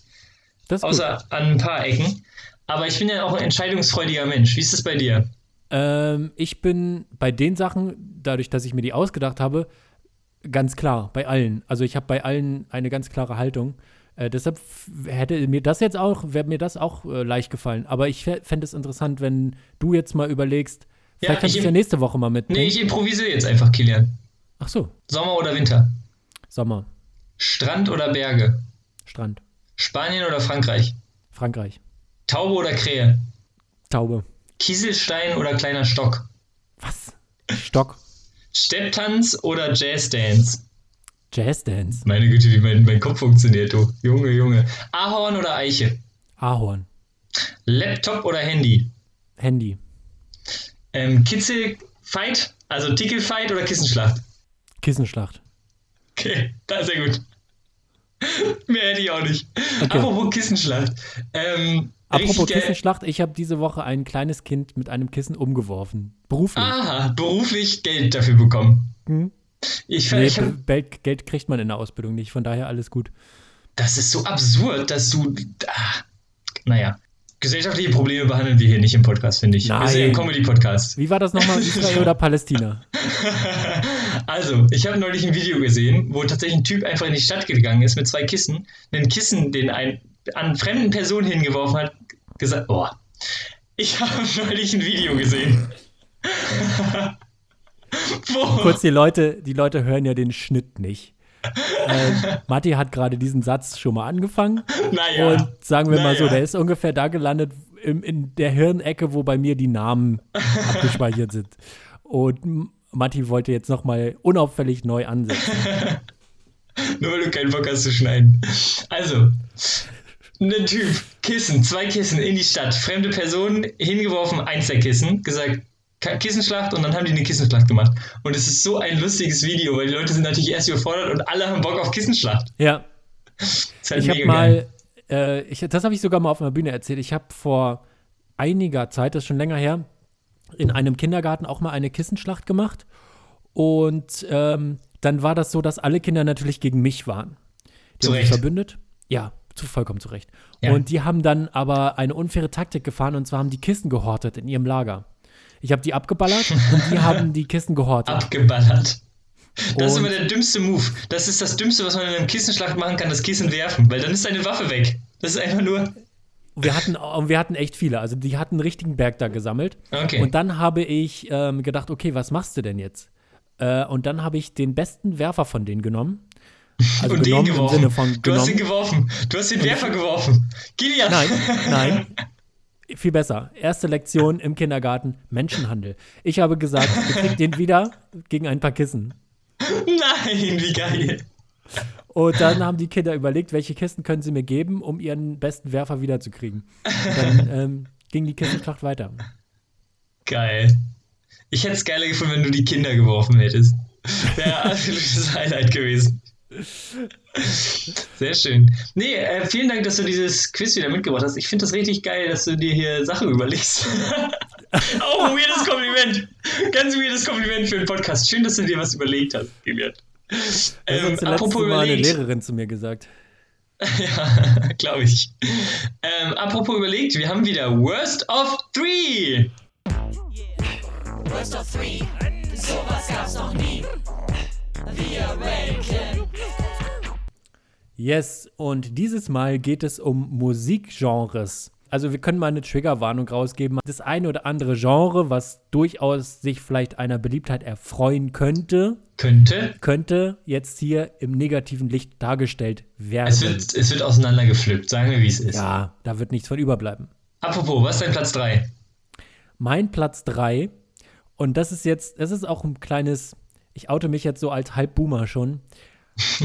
ist gut. außer an ein paar Ecken. Aber ich bin ja auch ein entscheidungsfreudiger Mensch. Wie ist es bei dir? Ähm, ich bin bei den Sachen, dadurch, dass ich mir die ausgedacht habe, ganz klar, bei allen. Also ich habe bei allen eine ganz klare Haltung. Äh, deshalb hätte mir das jetzt auch, wäre mir das auch äh, leicht gefallen. Aber ich fände es interessant, wenn du jetzt mal überlegst, Ja, vielleicht kannst ich du es ja nächste Woche mal mitbringen. Nee, ich improvisiere jetzt einfach, Kilian. Ach so, Sommer oder Winter? Sommer, Strand oder Berge? Strand, Spanien oder Frankreich? Frankreich, Taube oder Krähe? Taube. Kieselstein oder kleiner Stock? Was? Stock, Stepptanz oder Jazzdance? Jazzdance, Meine Güte, wie mein, mein Kopf funktioniert, du. Junge, Junge. Ahorn oder Eiche? Ahorn, Laptop oder Handy? Handy, Ähm, Kitzelfight, also Tickelfight oder Kissenschlacht? Kissenschlacht. Okay, das ist sehr gut. Mehr hätte ich auch nicht. Okay. Apropos Kissenschlacht. Ähm, Apropos Kissenschlacht, ich habe diese Woche ein kleines Kind mit einem Kissen umgeworfen. Beruflich. Aha, beruflich Geld dafür bekommen. Hm? Ich, Nee, ich hab, Geld, kriegt man in der Ausbildung nicht, von daher alles gut. das ist so absurd, dass du. Ah, naja. Gesellschaftliche Probleme behandeln wir hier nicht im Podcast, finde ich. Wir sind Nein. ein Comedy-Podcast. Wie war das nochmal, Israel oder Palästina? Also, ich habe neulich ein Video gesehen, wo tatsächlich ein Typ einfach in die Stadt gegangen ist mit zwei Kissen, ein Kissen, den ein an fremden Personen hingeworfen hat, gesagt, boah, ich habe neulich ein Video gesehen. Kurz, die Leute, die Leute hören ja den Schnitt nicht. Ähm, Matti hat gerade diesen Satz schon mal angefangen. naja, Und sagen wir mal so, Naja. der ist ungefähr da gelandet im, in der Hirnecke, wo bei mir die Namen abgespeichert sind. Und Matti wollte jetzt noch mal unauffällig neu ansetzen. nur weil du keinen Bock hast zu schneiden. Also, ein Typ, Kissen, zwei Kissen in die Stadt, fremde Personen hingeworfen, eins der Kissen, gesagt, Kissenschlacht und dann haben die eine Kissenschlacht gemacht. Und es ist so ein lustiges Video, weil die Leute sind natürlich erst überfordert und alle haben Bock auf Kissenschlacht. Ja, halt ich habe mal, äh, ich, das habe ich sogar mal auf einer Bühne erzählt. Ich habe vor einiger Zeit, das ist schon länger her, in einem Kindergarten auch mal eine Kissenschlacht gemacht. Und ähm, dann war das so, dass alle Kinder natürlich gegen mich waren. Die Zu haben sich Recht. verbündet. Ja, zu vollkommen zurecht. Ja. Und die haben dann aber eine unfaire Taktik gefahren und zwar haben die Kisten gehortet in ihrem Lager. Ich habe die abgeballert und die haben die Kisten gehortet. Abgeballert. Das ist Und- immer der dümmste Move. Das ist das Dümmste, was man in einem Kissenschlacht machen kann, das Kissen werfen, weil dann ist deine Waffe weg. Das ist einfach nur. Wir hatten, wir hatten echt viele. Also die hatten einen richtigen Berg da gesammelt. Okay. Und dann habe ich ähm, gedacht, okay, was machst du denn jetzt? Äh, und dann habe ich den besten Werfer von denen genommen. Also und den genommen im geworfen. Sinne von du hast ihn genommen. geworfen. Du hast den Werfer geworfen. Kilian. Nein, nein. Viel besser. Erste Lektion im Kindergarten: Menschenhandel. Ich habe gesagt, ihr kriegt den wieder gegen ein paar Kissen. Nein, wie geil. Und dann haben die Kinder überlegt, welche Kisten können sie mir geben, um ihren besten Werfer wiederzukriegen. Und dann ähm, ging die Kissenschlacht weiter. Geil. Ich hätte es geiler gefunden, wenn du die Kinder geworfen hättest. Wäre absolutes Highlight gewesen. Sehr schön. Nee, äh, vielen Dank, dass du dieses Quiz wieder mitgebracht hast. Ich finde das richtig geil, dass du dir hier Sachen überlegst. oh, ein weirdes Kompliment. Ganz weirdes Kompliment für den Podcast. Schön, dass du dir was überlegt hast, Julian. Das hat Ähm, apropos Mal eine. Lehrerin zu mir gesagt. Ja, glaube ich. Ähm, apropos überlegt, wir haben wieder Worst of Three. Worst of three, sowas gab's noch nie. Wir ranken. Yes, und dieses Mal geht es um Musikgenres. Also wir können mal eine Triggerwarnung rausgeben. Das eine oder andere Genre, was durchaus sich vielleicht einer Beliebtheit erfreuen könnte, Könnte. könnte jetzt hier im negativen Licht dargestellt werden. Es wird, es wird auseinandergepflückt, sagen wir, wie es ist. ja, da wird nichts von überbleiben. Apropos, was ist dein Platz 3? Mein Platz 3, und das ist jetzt, das ist auch ein kleines, ich oute mich jetzt so als Halbboomer schon.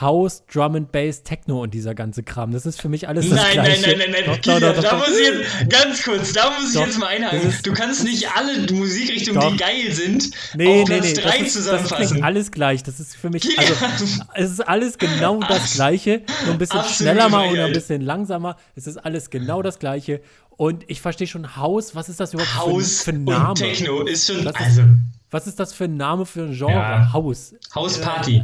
House, Drum and Bass, Techno und dieser ganze Kram. Das ist für mich alles das Nein, nein, Gleiche. nein, nein, nein, Doch, Kilian, doch, doch, da doch. muss ich jetzt, ganz kurz, da muss ich Doch, jetzt mal einhaken. ist- Du kannst nicht alle Musikrichtungen, die Doch. geil sind, Nee, auf nee, Platz nee, 3 das, ist, das zusammenfassen. klingt alles gleich. Das ist für mich, also, es ist alles genau das Gleiche, nur ein bisschen schneller mal oder ein bisschen langsamer. Es ist alles genau das Gleiche. Und ich verstehe schon Haus, was ist das überhaupt für, Haus für ein Name? und Techno ist schon, ist- also, Was ist das für ein Name für ein Genre? Ja. Haus. Hausparty.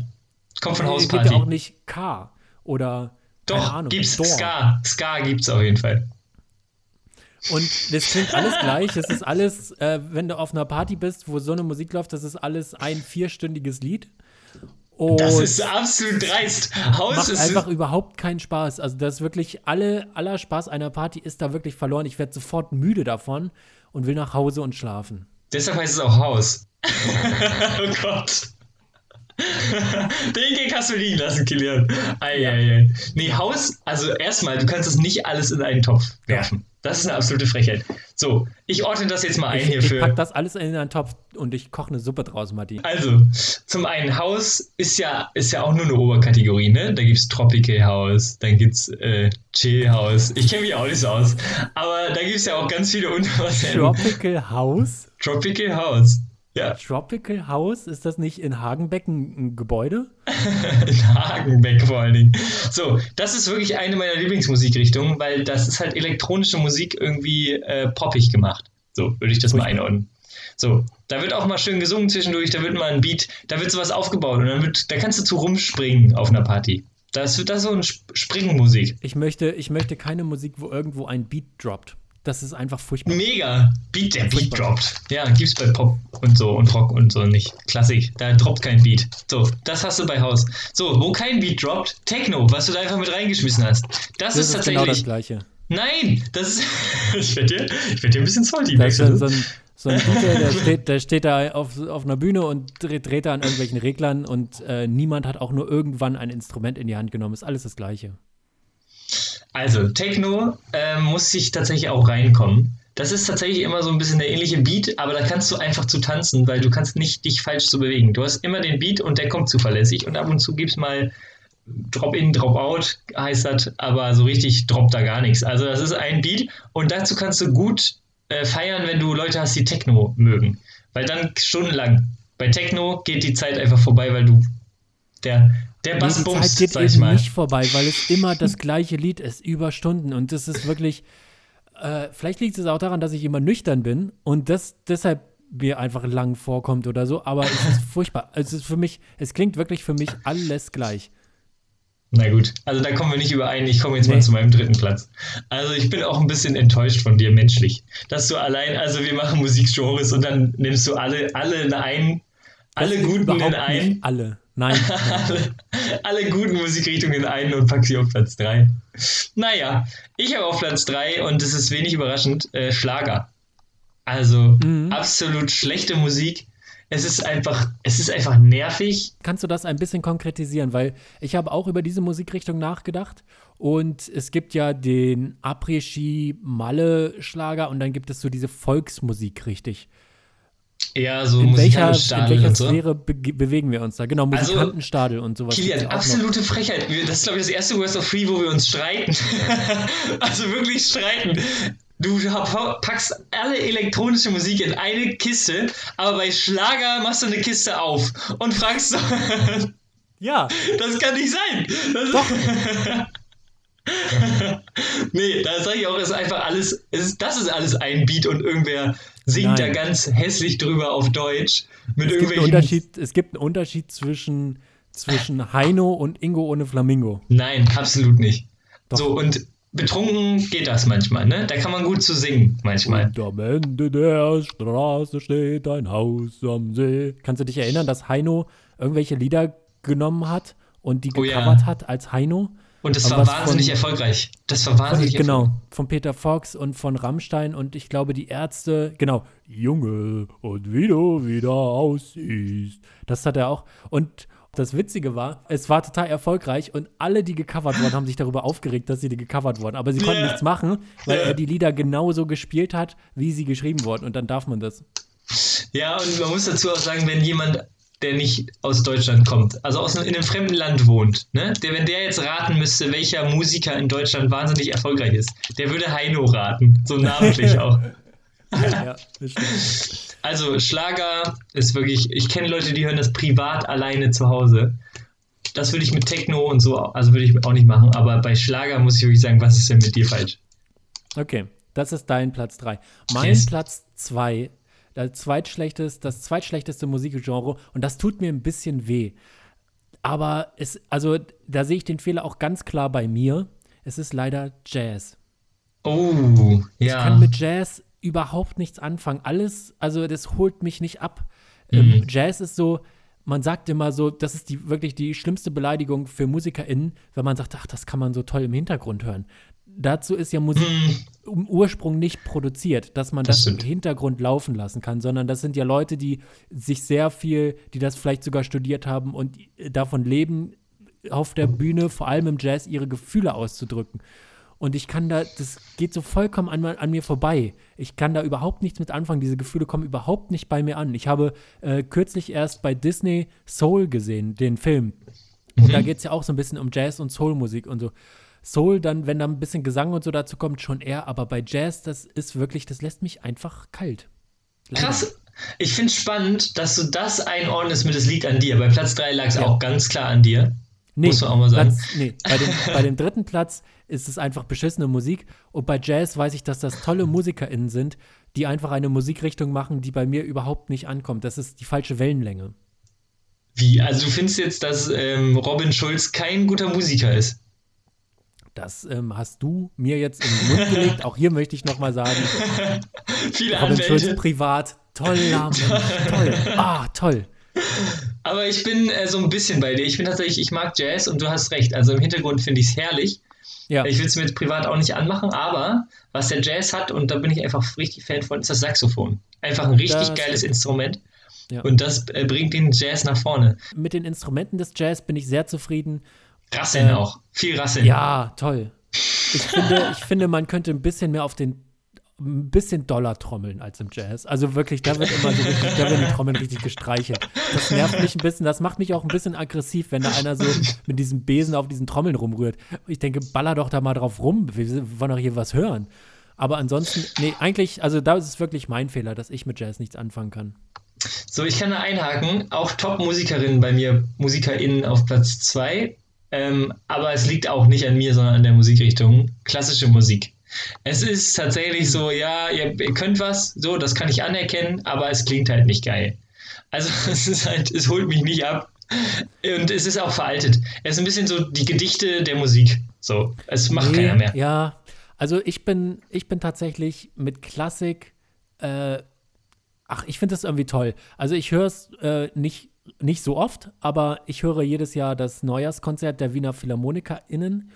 Kommt von Es gibt ja auch nicht K oder Doch, Ahnung, gibt's Door. Ska. Ska gibt's auf jeden Fall. Und das klingt alles gleich. Es ist alles, äh, wenn du auf einer Party bist, wo so eine Musik läuft, das ist alles ein vierstündiges Lied. Und Das ist absolut dreist. Haus macht ist einfach überhaupt keinen Spaß. Also das ist wirklich alle, aller Spaß einer Party ist da wirklich verloren. Ich werde sofort müde davon und will nach Hause und schlafen. Deshalb heißt es auch Haus. oh Gott. Den Gag hast du liegen lassen, Kilian. Eieiei. Nee, Haus, also erstmal, du kannst es nicht alles in einen Topf werfen. Das ist eine absolute Frechheit. So, ich ordne das jetzt mal ein Ich, hier ich für. pack das alles in einen Topf und ich koche eine Suppe draus, Matti. Also, zum einen Haus ist ja, ist ja auch nur eine Oberkategorie, ne? Da gibt's Tropical House, dann gibt's äh, Chill House. Ich kenne mich auch nicht so aus. Aber da gibt's ja auch ganz viele Unterwasser. Tropical House? Tropical House. Ja, Tropical House? Ist das nicht in Hagenbeck ein, Gebäude? in Hagenbeck vor allen Dingen. So, das ist wirklich eine meiner Lieblingsmusikrichtungen, weil das ist halt elektronische Musik irgendwie äh, poppig gemacht. So, würde ich das mal Furchtbar. einordnen. So, da wird auch mal schön gesungen zwischendurch, da wird mal ein Beat, da wird sowas aufgebaut und dann wird, da kannst du zu rumspringen auf einer Party. Das wird das so ein Sp- Springmusik. Ich möchte, ich möchte keine Musik, wo irgendwo ein Beat droppt. Das ist einfach furchtbar. Mega. Beat, der Beat droppt. Ja, gibt's bei Pop und so und Rock und so nicht. Klassik. Da droppt kein Beat. So, das hast du bei Haus. So, wo kein Beat droppt, Techno, was du da einfach mit reingeschmissen hast. Das, Das ist ist genau das tatsächlich. Gleiche. Nein, das ist. ich werde dir, ich werd dir ein bisschen salty. Das du so ein, so ein DJ, der steht, der steht da auf, auf einer Bühne und dreht, dreht da an irgendwelchen Reglern und äh, niemand hat auch nur irgendwann ein Instrument in die Hand genommen. Ist alles das Gleiche. Also, Techno ähm, muss sich tatsächlich auch reinkommen. Das ist tatsächlich immer so ein bisschen der ähnliche Beat, aber da kannst du einfach zu tanzen, weil du kannst nicht dich falsch zu bewegen. Du hast immer den Beat und der kommt zuverlässig und ab und zu gibt's mal Drop-in, Drop-out heißt das, aber so richtig droppt da gar nichts. Also das ist ein Beat und dazu kannst du gut äh, feiern, wenn du Leute hast, die Techno mögen. Weil dann stundenlang. Bei Techno geht die Zeit einfach vorbei, weil du der, der Bass Nee, die Zeit geht eben mal. nicht vorbei, weil es immer das gleiche Lied ist, über Stunden. Und das ist wirklich, äh, vielleicht liegt es auch daran, dass ich immer nüchtern bin und das deshalb mir einfach lang vorkommt oder so, aber es ist furchtbar. Es ist für mich, es klingt wirklich für mich alles gleich. Na gut, also da kommen wir nicht überein. Ich komme jetzt Nee. mal zu meinem dritten Platz. Also ich bin auch ein bisschen enttäuscht von dir menschlich, dass du allein, also wir machen Musikgenres und dann nimmst du alle, alle in einen, alle Das guten in einen, alle. Nein. alle, alle guten Musikrichtungen in einen und pack sie auf Platz 3. Naja, ich habe auf Platz 3 und es ist wenig überraschend, äh, Schlager. Also Mhm. absolut schlechte Musik. Es ist einfach, es ist einfach nervig. Kannst du das ein bisschen konkretisieren? Weil ich habe auch über diese Musikrichtung nachgedacht und es gibt ja den Après-Ski-Malle-Schlager und dann gibt es so diese Volksmusik, richtig. Ja, so In welcher, in welcher so. Sphäre be bewegen wir uns da? Genau, Also, Musikantenstadel und sowas. Kilian, absolute Frechheit. Das ist, glaube ich, das erste Worst of Free, wo wir uns streiten. also wirklich streiten. Du packst alle elektronische Musik in eine Kiste, aber bei Schlager machst du eine Kiste auf und fragst, Ja, das kann nicht sein. Das Doch. nee, da sage ich auch, es ist einfach alles, es ist, das ist alles ein Beat und irgendwer singt Nein. da ganz hässlich drüber auf Deutsch mit es gibt. Unterschied, es gibt einen Unterschied zwischen, zwischen Heino und Ingo ohne Flamingo. Nein, absolut nicht. Doch. So, und betrunken geht das manchmal, ne? Da kann man gut zu singen, manchmal. Und am Ende der Straße steht ein Haus am See. Kannst du dich erinnern, dass Heino irgendwelche Lieder genommen hat und die Oh ja. gecovert hat als Heino? Und das Aber war wahnsinnig von- erfolgreich. Das war wahnsinnig erfolgreich. genau, von Peter Fox und von Rammstein und ich glaube die Ärzte, genau, Junge, und wie du wieder aussiehst. Das hat er auch. Und das Witzige war, es war total erfolgreich und alle, die gecovert wurden, haben sich darüber aufgeregt, dass sie die gecovert wurden. Aber sie konnten Ja. nichts machen, weil Ja. er die Lieder genauso gespielt hat, wie sie geschrieben wurden. Und dann darf man das. Ja, und man muss dazu auch sagen, wenn jemand, der nicht aus Deutschland kommt, also aus einem, in einem fremden Land wohnt, ne, der, wenn der jetzt raten müsste, welcher Musiker in Deutschland wahnsinnig erfolgreich ist, der würde Heino raten. So namentlich auch. ja. Also Schlager ist wirklich, ich kenne Leute, die hören das privat alleine zu Hause. Das würde ich mit Techno und so, also würde ich auch nicht machen, aber bei Schlager muss ich wirklich sagen, was ist denn mit dir falsch? Okay, das ist dein Platz 3. Mein Yes. Platz 2, das zweitschlechteste, das zweitschlechteste Musikgenre und das tut mir ein bisschen weh. Aber es, also da sehe ich den Fehler auch ganz klar bei mir. Es ist leider Jazz. Oh, Ich ja. kann mit Jazz überhaupt nichts anfangen. Alles, also das holt mich nicht ab. Mhm. Ähm, Jazz ist so, man sagt immer so, das ist die wirklich die schlimmste Beleidigung für MusikerInnen, wenn man sagt, ach, das kann man so toll im Hintergrund hören. Dazu ist ja Musik im Ursprung nicht produziert, dass man Mhm. Das das, im. Hintergrund laufen lassen kann, sondern das sind ja Leute, die sich sehr viel, die das vielleicht sogar studiert haben und davon leben, auf der Bühne, vor allem im Jazz, ihre Gefühle auszudrücken. Und ich kann da, das geht so vollkommen an, an mir vorbei. Ich kann da überhaupt nichts mit anfangen. Diese Gefühle kommen überhaupt nicht bei mir an. Ich habe äh, kürzlich erst bei Disney Soul gesehen, den Film. Und da geht es ja auch so ein bisschen um Jazz und Soul-Musik und so. Soul, dann, wenn da ein bisschen Gesang und so dazu kommt, schon eher, aber bei Jazz, das ist wirklich, das lässt mich einfach kalt. Leider. Krass. Ich finde es spannend, dass du das einordnest mit das liegt an dir. Bei Platz 3 lag es Ja. auch ganz klar an dir. Nee, Muss man auch mal sagen. Platz, nee, bei dem, bei dem dritten Platz ist es einfach beschissene Musik. Und bei Jazz weiß ich, dass das tolle MusikerInnen sind, die einfach eine Musikrichtung machen, die bei mir überhaupt nicht ankommt. Das ist die falsche Wellenlänge. Wie? Also du findest jetzt, dass ähm, Robin Schulz kein guter Musiker ist? Das ähm, hast du mir jetzt in den Mund gelegt. Auch hier möchte ich nochmal sagen, Viele Robin Schulz Anwälte. privat, toller Mensch, toll. Ah, toll. Aber ich bin äh, so ein bisschen bei dir. Ich bin tatsächlich, ich mag Jazz und du hast recht. Also im Hintergrund finde ich es herrlich. Ja, Ich will es mir jetzt privat auch nicht anmachen, aber was der Jazz hat, und da bin ich einfach richtig Fan von, ist das Saxophon. Einfach ein richtig Das geiles. Instrument. Ja. Und das äh, bringt den Jazz nach vorne. mit den Instrumenten des Jazz bin ich sehr zufrieden. Rasseln Äh, auch. Viel Rasseln. Ja, toll. Ich finde, ich finde, man könnte ein bisschen mehr auf den ein bisschen doller trommeln als im Jazz. Also wirklich, da wird immer so richtig, da werden die Trommeln richtig gestreichelt. Das nervt mich ein bisschen, das macht mich auch ein bisschen aggressiv, wenn da einer so mit diesem Besen auf diesen Trommeln rumrührt. Ich denke, baller doch da mal drauf rum, wir wollen doch hier was hören. Aber ansonsten, nee, eigentlich, also da ist es wirklich mein Fehler, dass ich mit Jazz nichts anfangen kann. So, ich kann da einhaken. Auch Top-Musikerinnen bei mir, MusikerInnen auf Platz 2. Ähm, aber es liegt auch nicht an mir, sondern an der Musikrichtung. Klassische Musik. Es ist tatsächlich so, ja, ihr, ihr könnt was, so, das kann ich anerkennen, aber es klingt halt nicht geil. Also es ist halt, es holt mich nicht ab. Und es ist auch veraltet. Es ist ein bisschen so die Gedichte der Musik. So, es macht Nee, keiner mehr. Ja, also ich bin, ich bin tatsächlich mit Klassik, äh, ach, ich finde das irgendwie toll. Also ich höre es äh, nicht, nicht so oft, aber ich höre jedes Jahr das Neujahrskonzert der Wiener PhilharmonikerInnen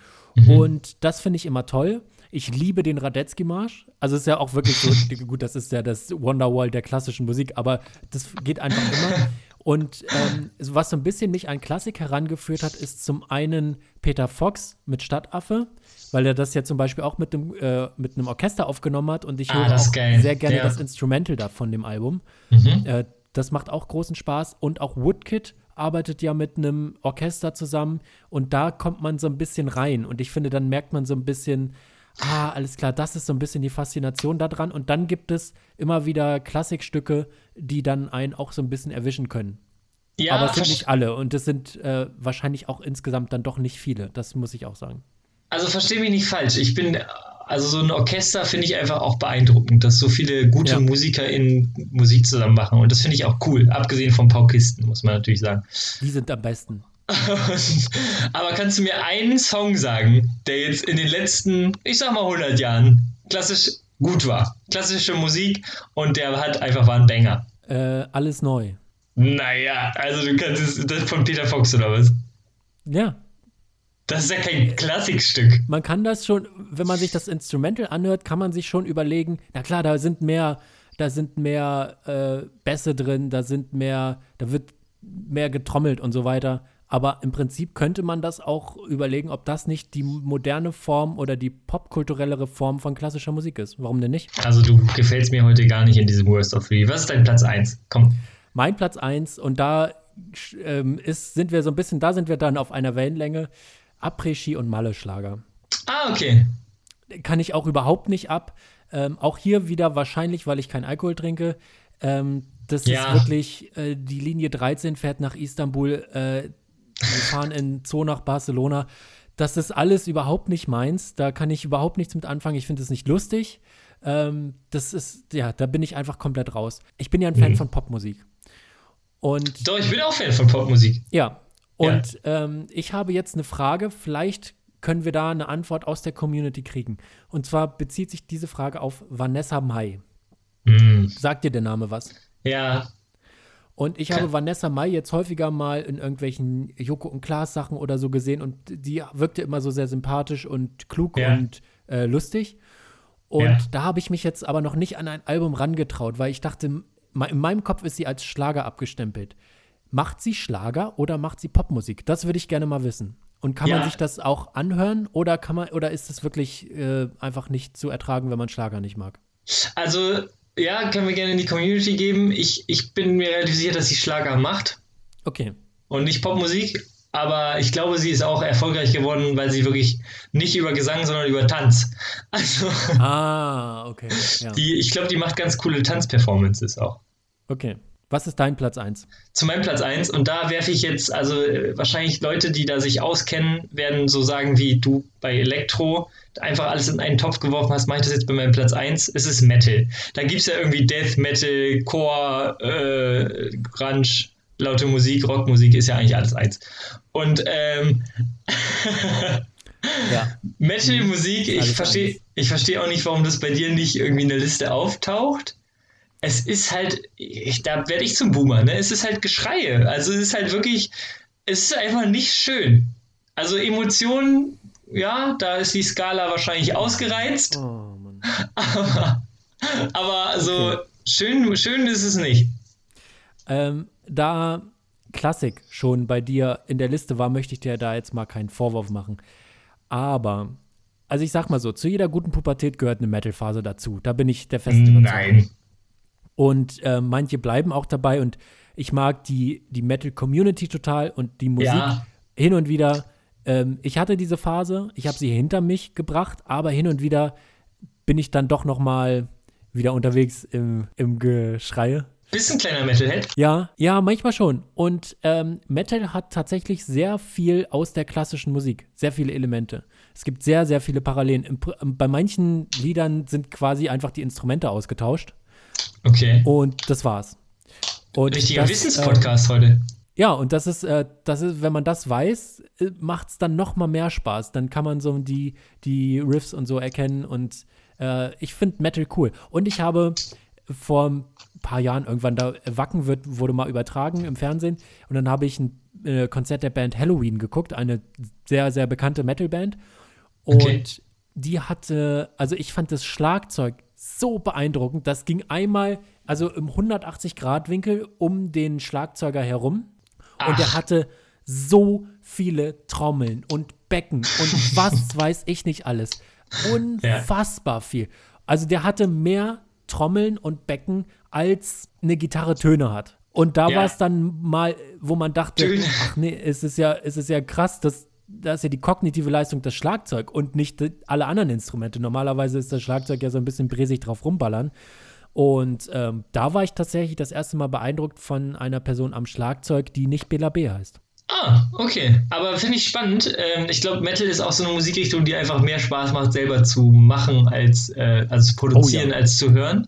und das finde ich immer toll. Ich liebe den Radetzky-Marsch. Also es ist ja auch wirklich so, gut, das ist ja das Wonderwall der klassischen Musik, aber das geht einfach immer. Und ähm, was so ein bisschen mich an Klassik herangeführt hat, ist zum einen Peter Fox mit Stadtaffe, weil er das ja zum Beispiel auch mit einem, äh, mit einem Orchester aufgenommen hat und ich Ah, höre auch geil. sehr gerne Ja. das Instrumental da von dem Album. Mhm. Äh, das macht auch großen Spaß. Und auch Woodkid arbeitet ja mit einem Orchester zusammen und da kommt man so ein bisschen rein. Und ich finde, dann merkt man so ein bisschen, ah, alles klar, das ist so ein bisschen die Faszination daran. Und dann gibt es immer wieder Klassikstücke, die dann einen auch so ein bisschen erwischen können. Ja, Aber es sind nicht alle und es sind äh, wahrscheinlich auch insgesamt dann doch nicht viele. Das muss ich auch sagen. Also verstehe mich nicht falsch. Ich bin, also so ein Orchester finde ich einfach auch beeindruckend, dass so viele gute Ja. Musiker in Musik zusammen machen. Und das finde ich auch cool, abgesehen von Paukisten, muss man natürlich sagen. Die sind am besten. Aber kannst du mir einen Song sagen, der jetzt in den letzten, ich sag mal 100 Jahren klassisch gut war? Klassische Musik und der hat einfach war ein Banger. Äh, alles neu. Naja, also du kannst es, das von Peter Fox oder was? Ja, Das ist ja kein Klassikstück. man kann das schon, wenn man sich das Instrumental anhört, kann man sich schon überlegen, na klar, da sind mehr, da sind mehr äh, Bässe drin, da sind mehr, da wird mehr getrommelt und so weiter. Aber im Prinzip könnte man das auch überlegen, ob das nicht die moderne Form oder die popkulturellere Form von klassischer Musik ist. Warum denn nicht? Also du gefällst mir heute gar nicht in diesem Worst of Three. Was ist dein Platz 1? Komm. Mein Platz 1 und da ähm, ist, sind wir so ein bisschen, da sind wir dann auf einer Wellenlänge. Après-Ski und Malle-Schlager. Ah, okay. kann ich auch überhaupt nicht ab. Ähm, auch hier wieder wahrscheinlich, weil ich keinen Alkohol trinke. Ähm, das Ja. ist wirklich, äh, die Linie 13 fährt nach Istanbul, äh, wir fahren in Zoo nach Barcelona. Das ist alles überhaupt nicht meins. Da kann ich überhaupt nichts mit anfangen. Ich finde es nicht lustig. Ähm, das ist, ja, da bin ich einfach komplett raus. Ich bin ja ein Fan von Popmusik. Und Doch, ich bin auch Fan von Popmusik. ja, und Ähm, ich habe jetzt eine Frage, vielleicht können wir da eine Antwort aus der Community kriegen. Und zwar bezieht sich diese Frage auf Vanessa Mai. Hm. Sagt dir der Name was? Ja, Und ich habe Vanessa Mai jetzt häufiger mal in irgendwelchen Joko und Klaas Sachen oder so gesehen und die wirkte immer so sehr sympathisch und klug Ja. und äh, lustig. Und Ja. da habe ich mich jetzt aber noch nicht an ein Album rangetraut, weil ich dachte, in meinem Kopf ist sie als Schlager abgestempelt. Macht sie Schlager oder macht sie Popmusik? Das würde ich gerne mal wissen. Und kann man Ja. sich das auch anhören oder kann man oder ist es wirklich äh, einfach nicht zu ertragen, wenn man Schlager nicht mag? also ja, können wir gerne in die Community geben. Ich, ich bin mir relativ sicher, dass sie Schlager macht Okay. und nicht Popmusik. Aber ich glaube, sie ist auch erfolgreich geworden, weil sie wirklich nicht über Gesang, sondern über Tanz. Also, Ah, okay. Ja. die, ich glaube, die macht ganz coole Tanzperformances auch. Okay. Was ist dein Platz 1? zu meinem Platz 1 und da werfe ich jetzt, also wahrscheinlich Leute, die da sich auskennen, werden so sagen wie du bei Elektro, einfach alles in einen Topf geworfen hast, mache ich das jetzt bei meinem Platz 1, es ist Metal. Da gibt es ja irgendwie Death, Metal, Core, äh, Grunge, laute Musik, Rockmusik ist ja eigentlich alles eins. Und ähm, Ja. Metal-Musik, ich verstehe ich versteh auch nicht, warum das bei dir nicht irgendwie in der Liste auftaucht. Es ist halt, ich, da werde ich zum Boomer, ne? Es ist halt Geschreie. Also es ist halt wirklich, es ist einfach nicht schön. Also Emotionen, ja, da ist die Skala wahrscheinlich ausgereizt, Oh, aber, aber so Okay. schön, schön ist es nicht. Ähm, da Klassik schon bei dir in der Liste war, möchte ich dir da jetzt mal keinen Vorwurf machen. Aber, also ich sag mal so, zu jeder guten Pubertät gehört eine Metal-Phase dazu. Da bin ich der festen Überzeugung. Nein. Und äh, manche bleiben auch dabei und ich mag die, die Metal-Community total und die Musik Ja. hin und wieder. Ähm, ich hatte diese Phase, ich habe sie hinter mich gebracht, aber hin und wieder bin ich dann doch noch mal wieder unterwegs im, im Geschreie. Bist ein kleiner Metalhead? Ja, ja, manchmal schon. Und ähm, Metal hat tatsächlich sehr viel aus der klassischen Musik, sehr viele Elemente. Es gibt sehr, sehr viele Parallelen. Im, bei manchen Liedern sind quasi einfach die Instrumente ausgetauscht Okay. und das war's. Und Richtiger das, Wissenspodcast heute. Ähm, Ja, und das ist, äh, das ist, wenn man das weiß, äh, macht es dann noch mal mehr Spaß. Dann kann man so die, die Riffs und so erkennen und äh, ich finde Metal cool. Und ich habe vor ein paar Jahren irgendwann da Wacken wird, wurde mal übertragen im Fernsehen und dann habe ich ein äh, Konzert der Band Halloween geguckt, eine sehr, sehr bekannte Metalband. Und Okay. die hatte, also ich fand das Schlagzeug so beeindruckend. Das ging einmal, also im 180-Grad-Winkel um den Schlagzeuger herum. Und der Ach. hatte so viele Trommeln und Becken und was weiß ich nicht alles. Unfassbar viel. Also der hatte mehr Trommeln und Becken, als eine Gitarre Töne hat. Und da Ja. war es dann mal, wo man dachte, Töne. ach nee, es ist ja, es ist ja krass, dass da ist ja die kognitive Leistung das Schlagzeug und nicht alle anderen Instrumente. Normalerweise ist das Schlagzeug ja so ein bisschen bräsig drauf rumballern. Und ähm, da war ich tatsächlich das erste Mal beeindruckt von einer Person am Schlagzeug, die nicht Bela B heißt. Ah, okay. Aber finde ich spannend. Ähm, ich glaube, Metal ist auch so eine Musikrichtung, die einfach mehr Spaß macht, selber zu machen, als, äh, also zu produzieren, Oh ja. als zu hören.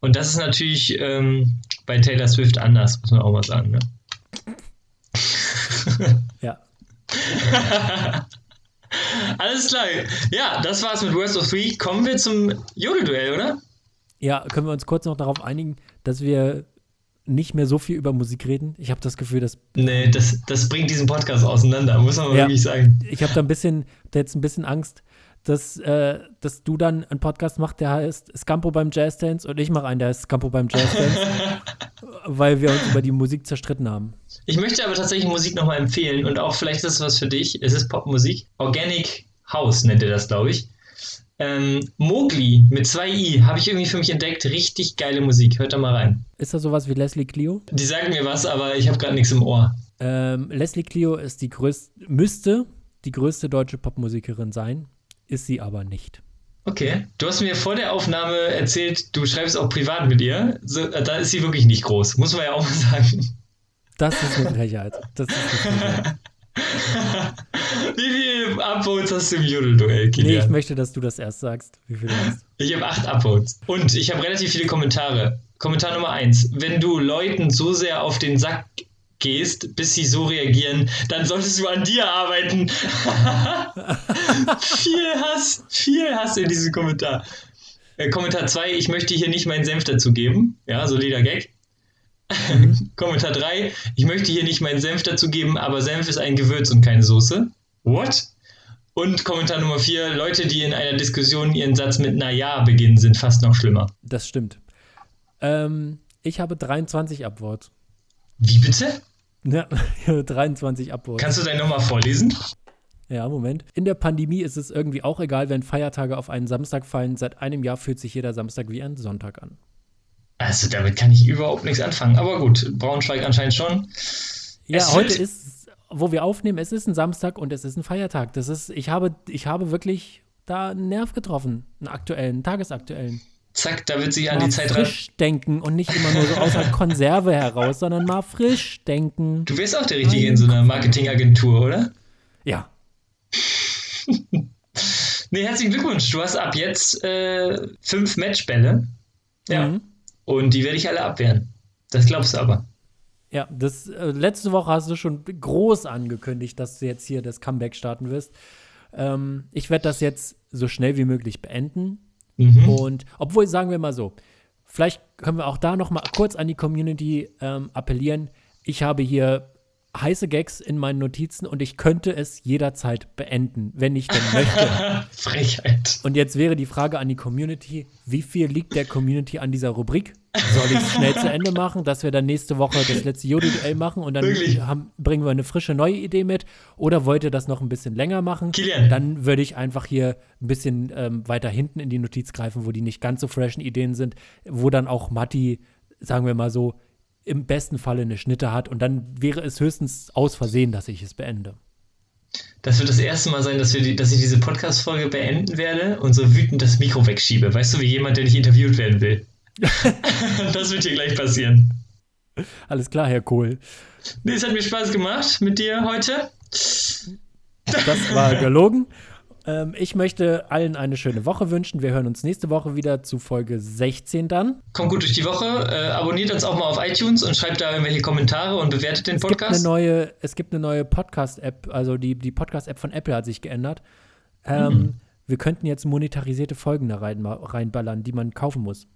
Und das ist natürlich ähm, bei Taylor Swift anders, muss man auch mal sagen. Ne? Ja. Alles klar. Ja, das war's mit Worst of Three. Kommen wir zum Jodelduell, oder? Ja, können wir uns kurz noch darauf einigen, dass wir nicht mehr so viel über Musik reden? Ich habe das Gefühl, dass Nee, das, das bringt diesen Podcast auseinander, muss man Ja. wirklich sagen. ich habe da ein bisschen, da jetzt ein bisschen Angst, dass, äh, dass du dann einen Podcast machst, der heißt Scampo beim Jazz Dance und ich mache einen, der heißt Scampo beim Jazz Dance, weil wir uns über die Musik zerstritten haben. Ich möchte aber tatsächlich Musik nochmal empfehlen und auch vielleicht ist es was für dich. Es ist Popmusik. Organic House nennt ihr das, glaube ich. Ähm, Mowgli mit zwei I habe ich irgendwie für mich entdeckt. Richtig geile Musik. Hört da mal rein. Ist das sowas wie Leslie Clio? Die sagen mir was, aber ich habe gerade nichts im Ohr. Ähm, Leslie Clio ist die größte, müsste die größte deutsche Popmusikerin sein, ist sie aber nicht. Okay. Du hast mir vor der Aufnahme erzählt, du schreibst auch privat mit ihr. So, äh, da ist sie wirklich nicht groß. Muss man ja auch mal sagen. Das ist eine Frechheit. Das ist eine Frechheit. Wie viele Upvotes hast du im Jodelduell, Nee, Kilian? ich möchte, dass du das erst sagst, wie viel du hast. Ich habe acht Upvotes. Und ich habe relativ viele Kommentare. Kommentar Nummer eins. Wenn du Leuten so sehr auf den Sack gehst, bis sie so reagieren, dann solltest du an dir arbeiten. viel Hass, viel Hass in diesem Kommentar. Äh, Kommentar 2, ich möchte hier nicht meinen Senf dazu geben. Ja, solider Gag. Kommentar 3, ich möchte hier nicht meinen Senf dazu geben, aber Senf ist ein Gewürz und keine Soße. What? Und Kommentar Nummer 4, Leute, die in einer Diskussion ihren Satz mit Naja beginnen, sind fast noch schlimmer. Das stimmt. Ähm, ich habe 23 Upvotes. Wie bitte? Ja, ich habe 23 Upvotes. Kannst du dein nochmal vorlesen? Ja, Moment. In der Pandemie ist es irgendwie auch egal, wenn Feiertage auf einen Samstag fallen. Seit einem Jahr fühlt sich jeder Samstag wie ein Sonntag an. Also damit kann ich überhaupt nichts anfangen. Aber gut, Braunschweig anscheinend schon. Ja, Es heute ist, wo wir aufnehmen, es ist ein Samstag und es ist ein Feiertag. Das ist, ich habe, ich habe wirklich da einen Nerv getroffen, einen aktuellen, einen tagesaktuellen. Zack, da wird sich an die Zeit ran. frisch denken und nicht immer nur so aus der Konserve heraus, sondern mal frisch denken. Du wärst auch der Richtige in so einer Marketingagentur, oder? Ja, Nee, herzlichen Glückwunsch. Du hast ab jetzt äh, fünf Matchbälle. Ja. Mhm. Und die werde ich alle abwehren. Das glaubst du aber. Ja, das äh, letzte Woche hast du schon groß angekündigt, dass du jetzt hier das Comeback starten wirst. Ähm, ich werde das jetzt so schnell wie möglich beenden. Mhm. Und obwohl, sagen wir mal so, vielleicht können wir auch da noch mal kurz an die Community ähm, appellieren. Ich habe hier heiße Gags in meinen Notizen und ich könnte es jederzeit beenden, wenn ich denn möchte. Frechheit. Und jetzt wäre die Frage an die Community, wie viel liegt der Community an dieser Rubrik? Soll ich es schnell zu Ende machen, dass wir dann nächste Woche das letzte Jodi-Duell machen und dann haben, bringen wir eine frische neue Idee mit? Oder wollt ihr das noch ein bisschen länger machen? Kilian. Dann würde ich einfach hier ein bisschen ähm, weiter hinten in die Notiz greifen, wo die nicht ganz so freshen Ideen sind, wo dann auch Matti, sagen wir mal so, im besten Falle eine Schnitte hat und dann wäre es höchstens aus Versehen, dass ich es beende. Das wird das erste Mal sein, dass, wir die, dass ich diese Podcast-Folge beenden werde und so wütend das Mikro wegschiebe. Weißt du, wie jemand, der nicht interviewt werden will. das wird hier gleich passieren. Alles klar, Herr Kohl. Nee, es hat mir Spaß gemacht mit dir heute. Das war gelogen. Ähm, ich möchte allen eine schöne Woche wünschen. Wir hören uns nächste Woche wieder zu Folge 16 dann. Kommt gut durch die Woche. Äh, abonniert uns auch mal auf iTunes und schreibt da irgendwelche Kommentare und bewertet den Es gibt eine Podcast. neue, es gibt eine neue Podcast-App, also die, die Podcast-App von Apple hat sich geändert. Ähm, Mhm. Wir könnten jetzt monetarisierte Folgen da rein, reinballern, die man kaufen muss.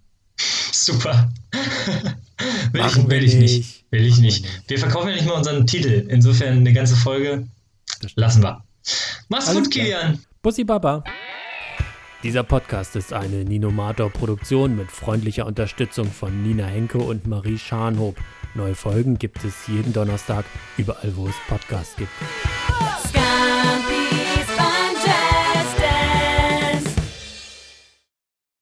Super. will ich, will ich nicht. Will ich nicht. Wir verkaufen ja nicht mal unseren Titel. Insofern eine ganze Folge lassen wir. Mach's Alles gut, klar. Kilian. Bussi Baba. Dieser Podcast ist eine Ninomator-Produktion mit freundlicher Unterstützung von Nina Henke und Marie Scharnhob. Neue Folgen gibt es jeden Donnerstag, überall wo es Podcasts gibt.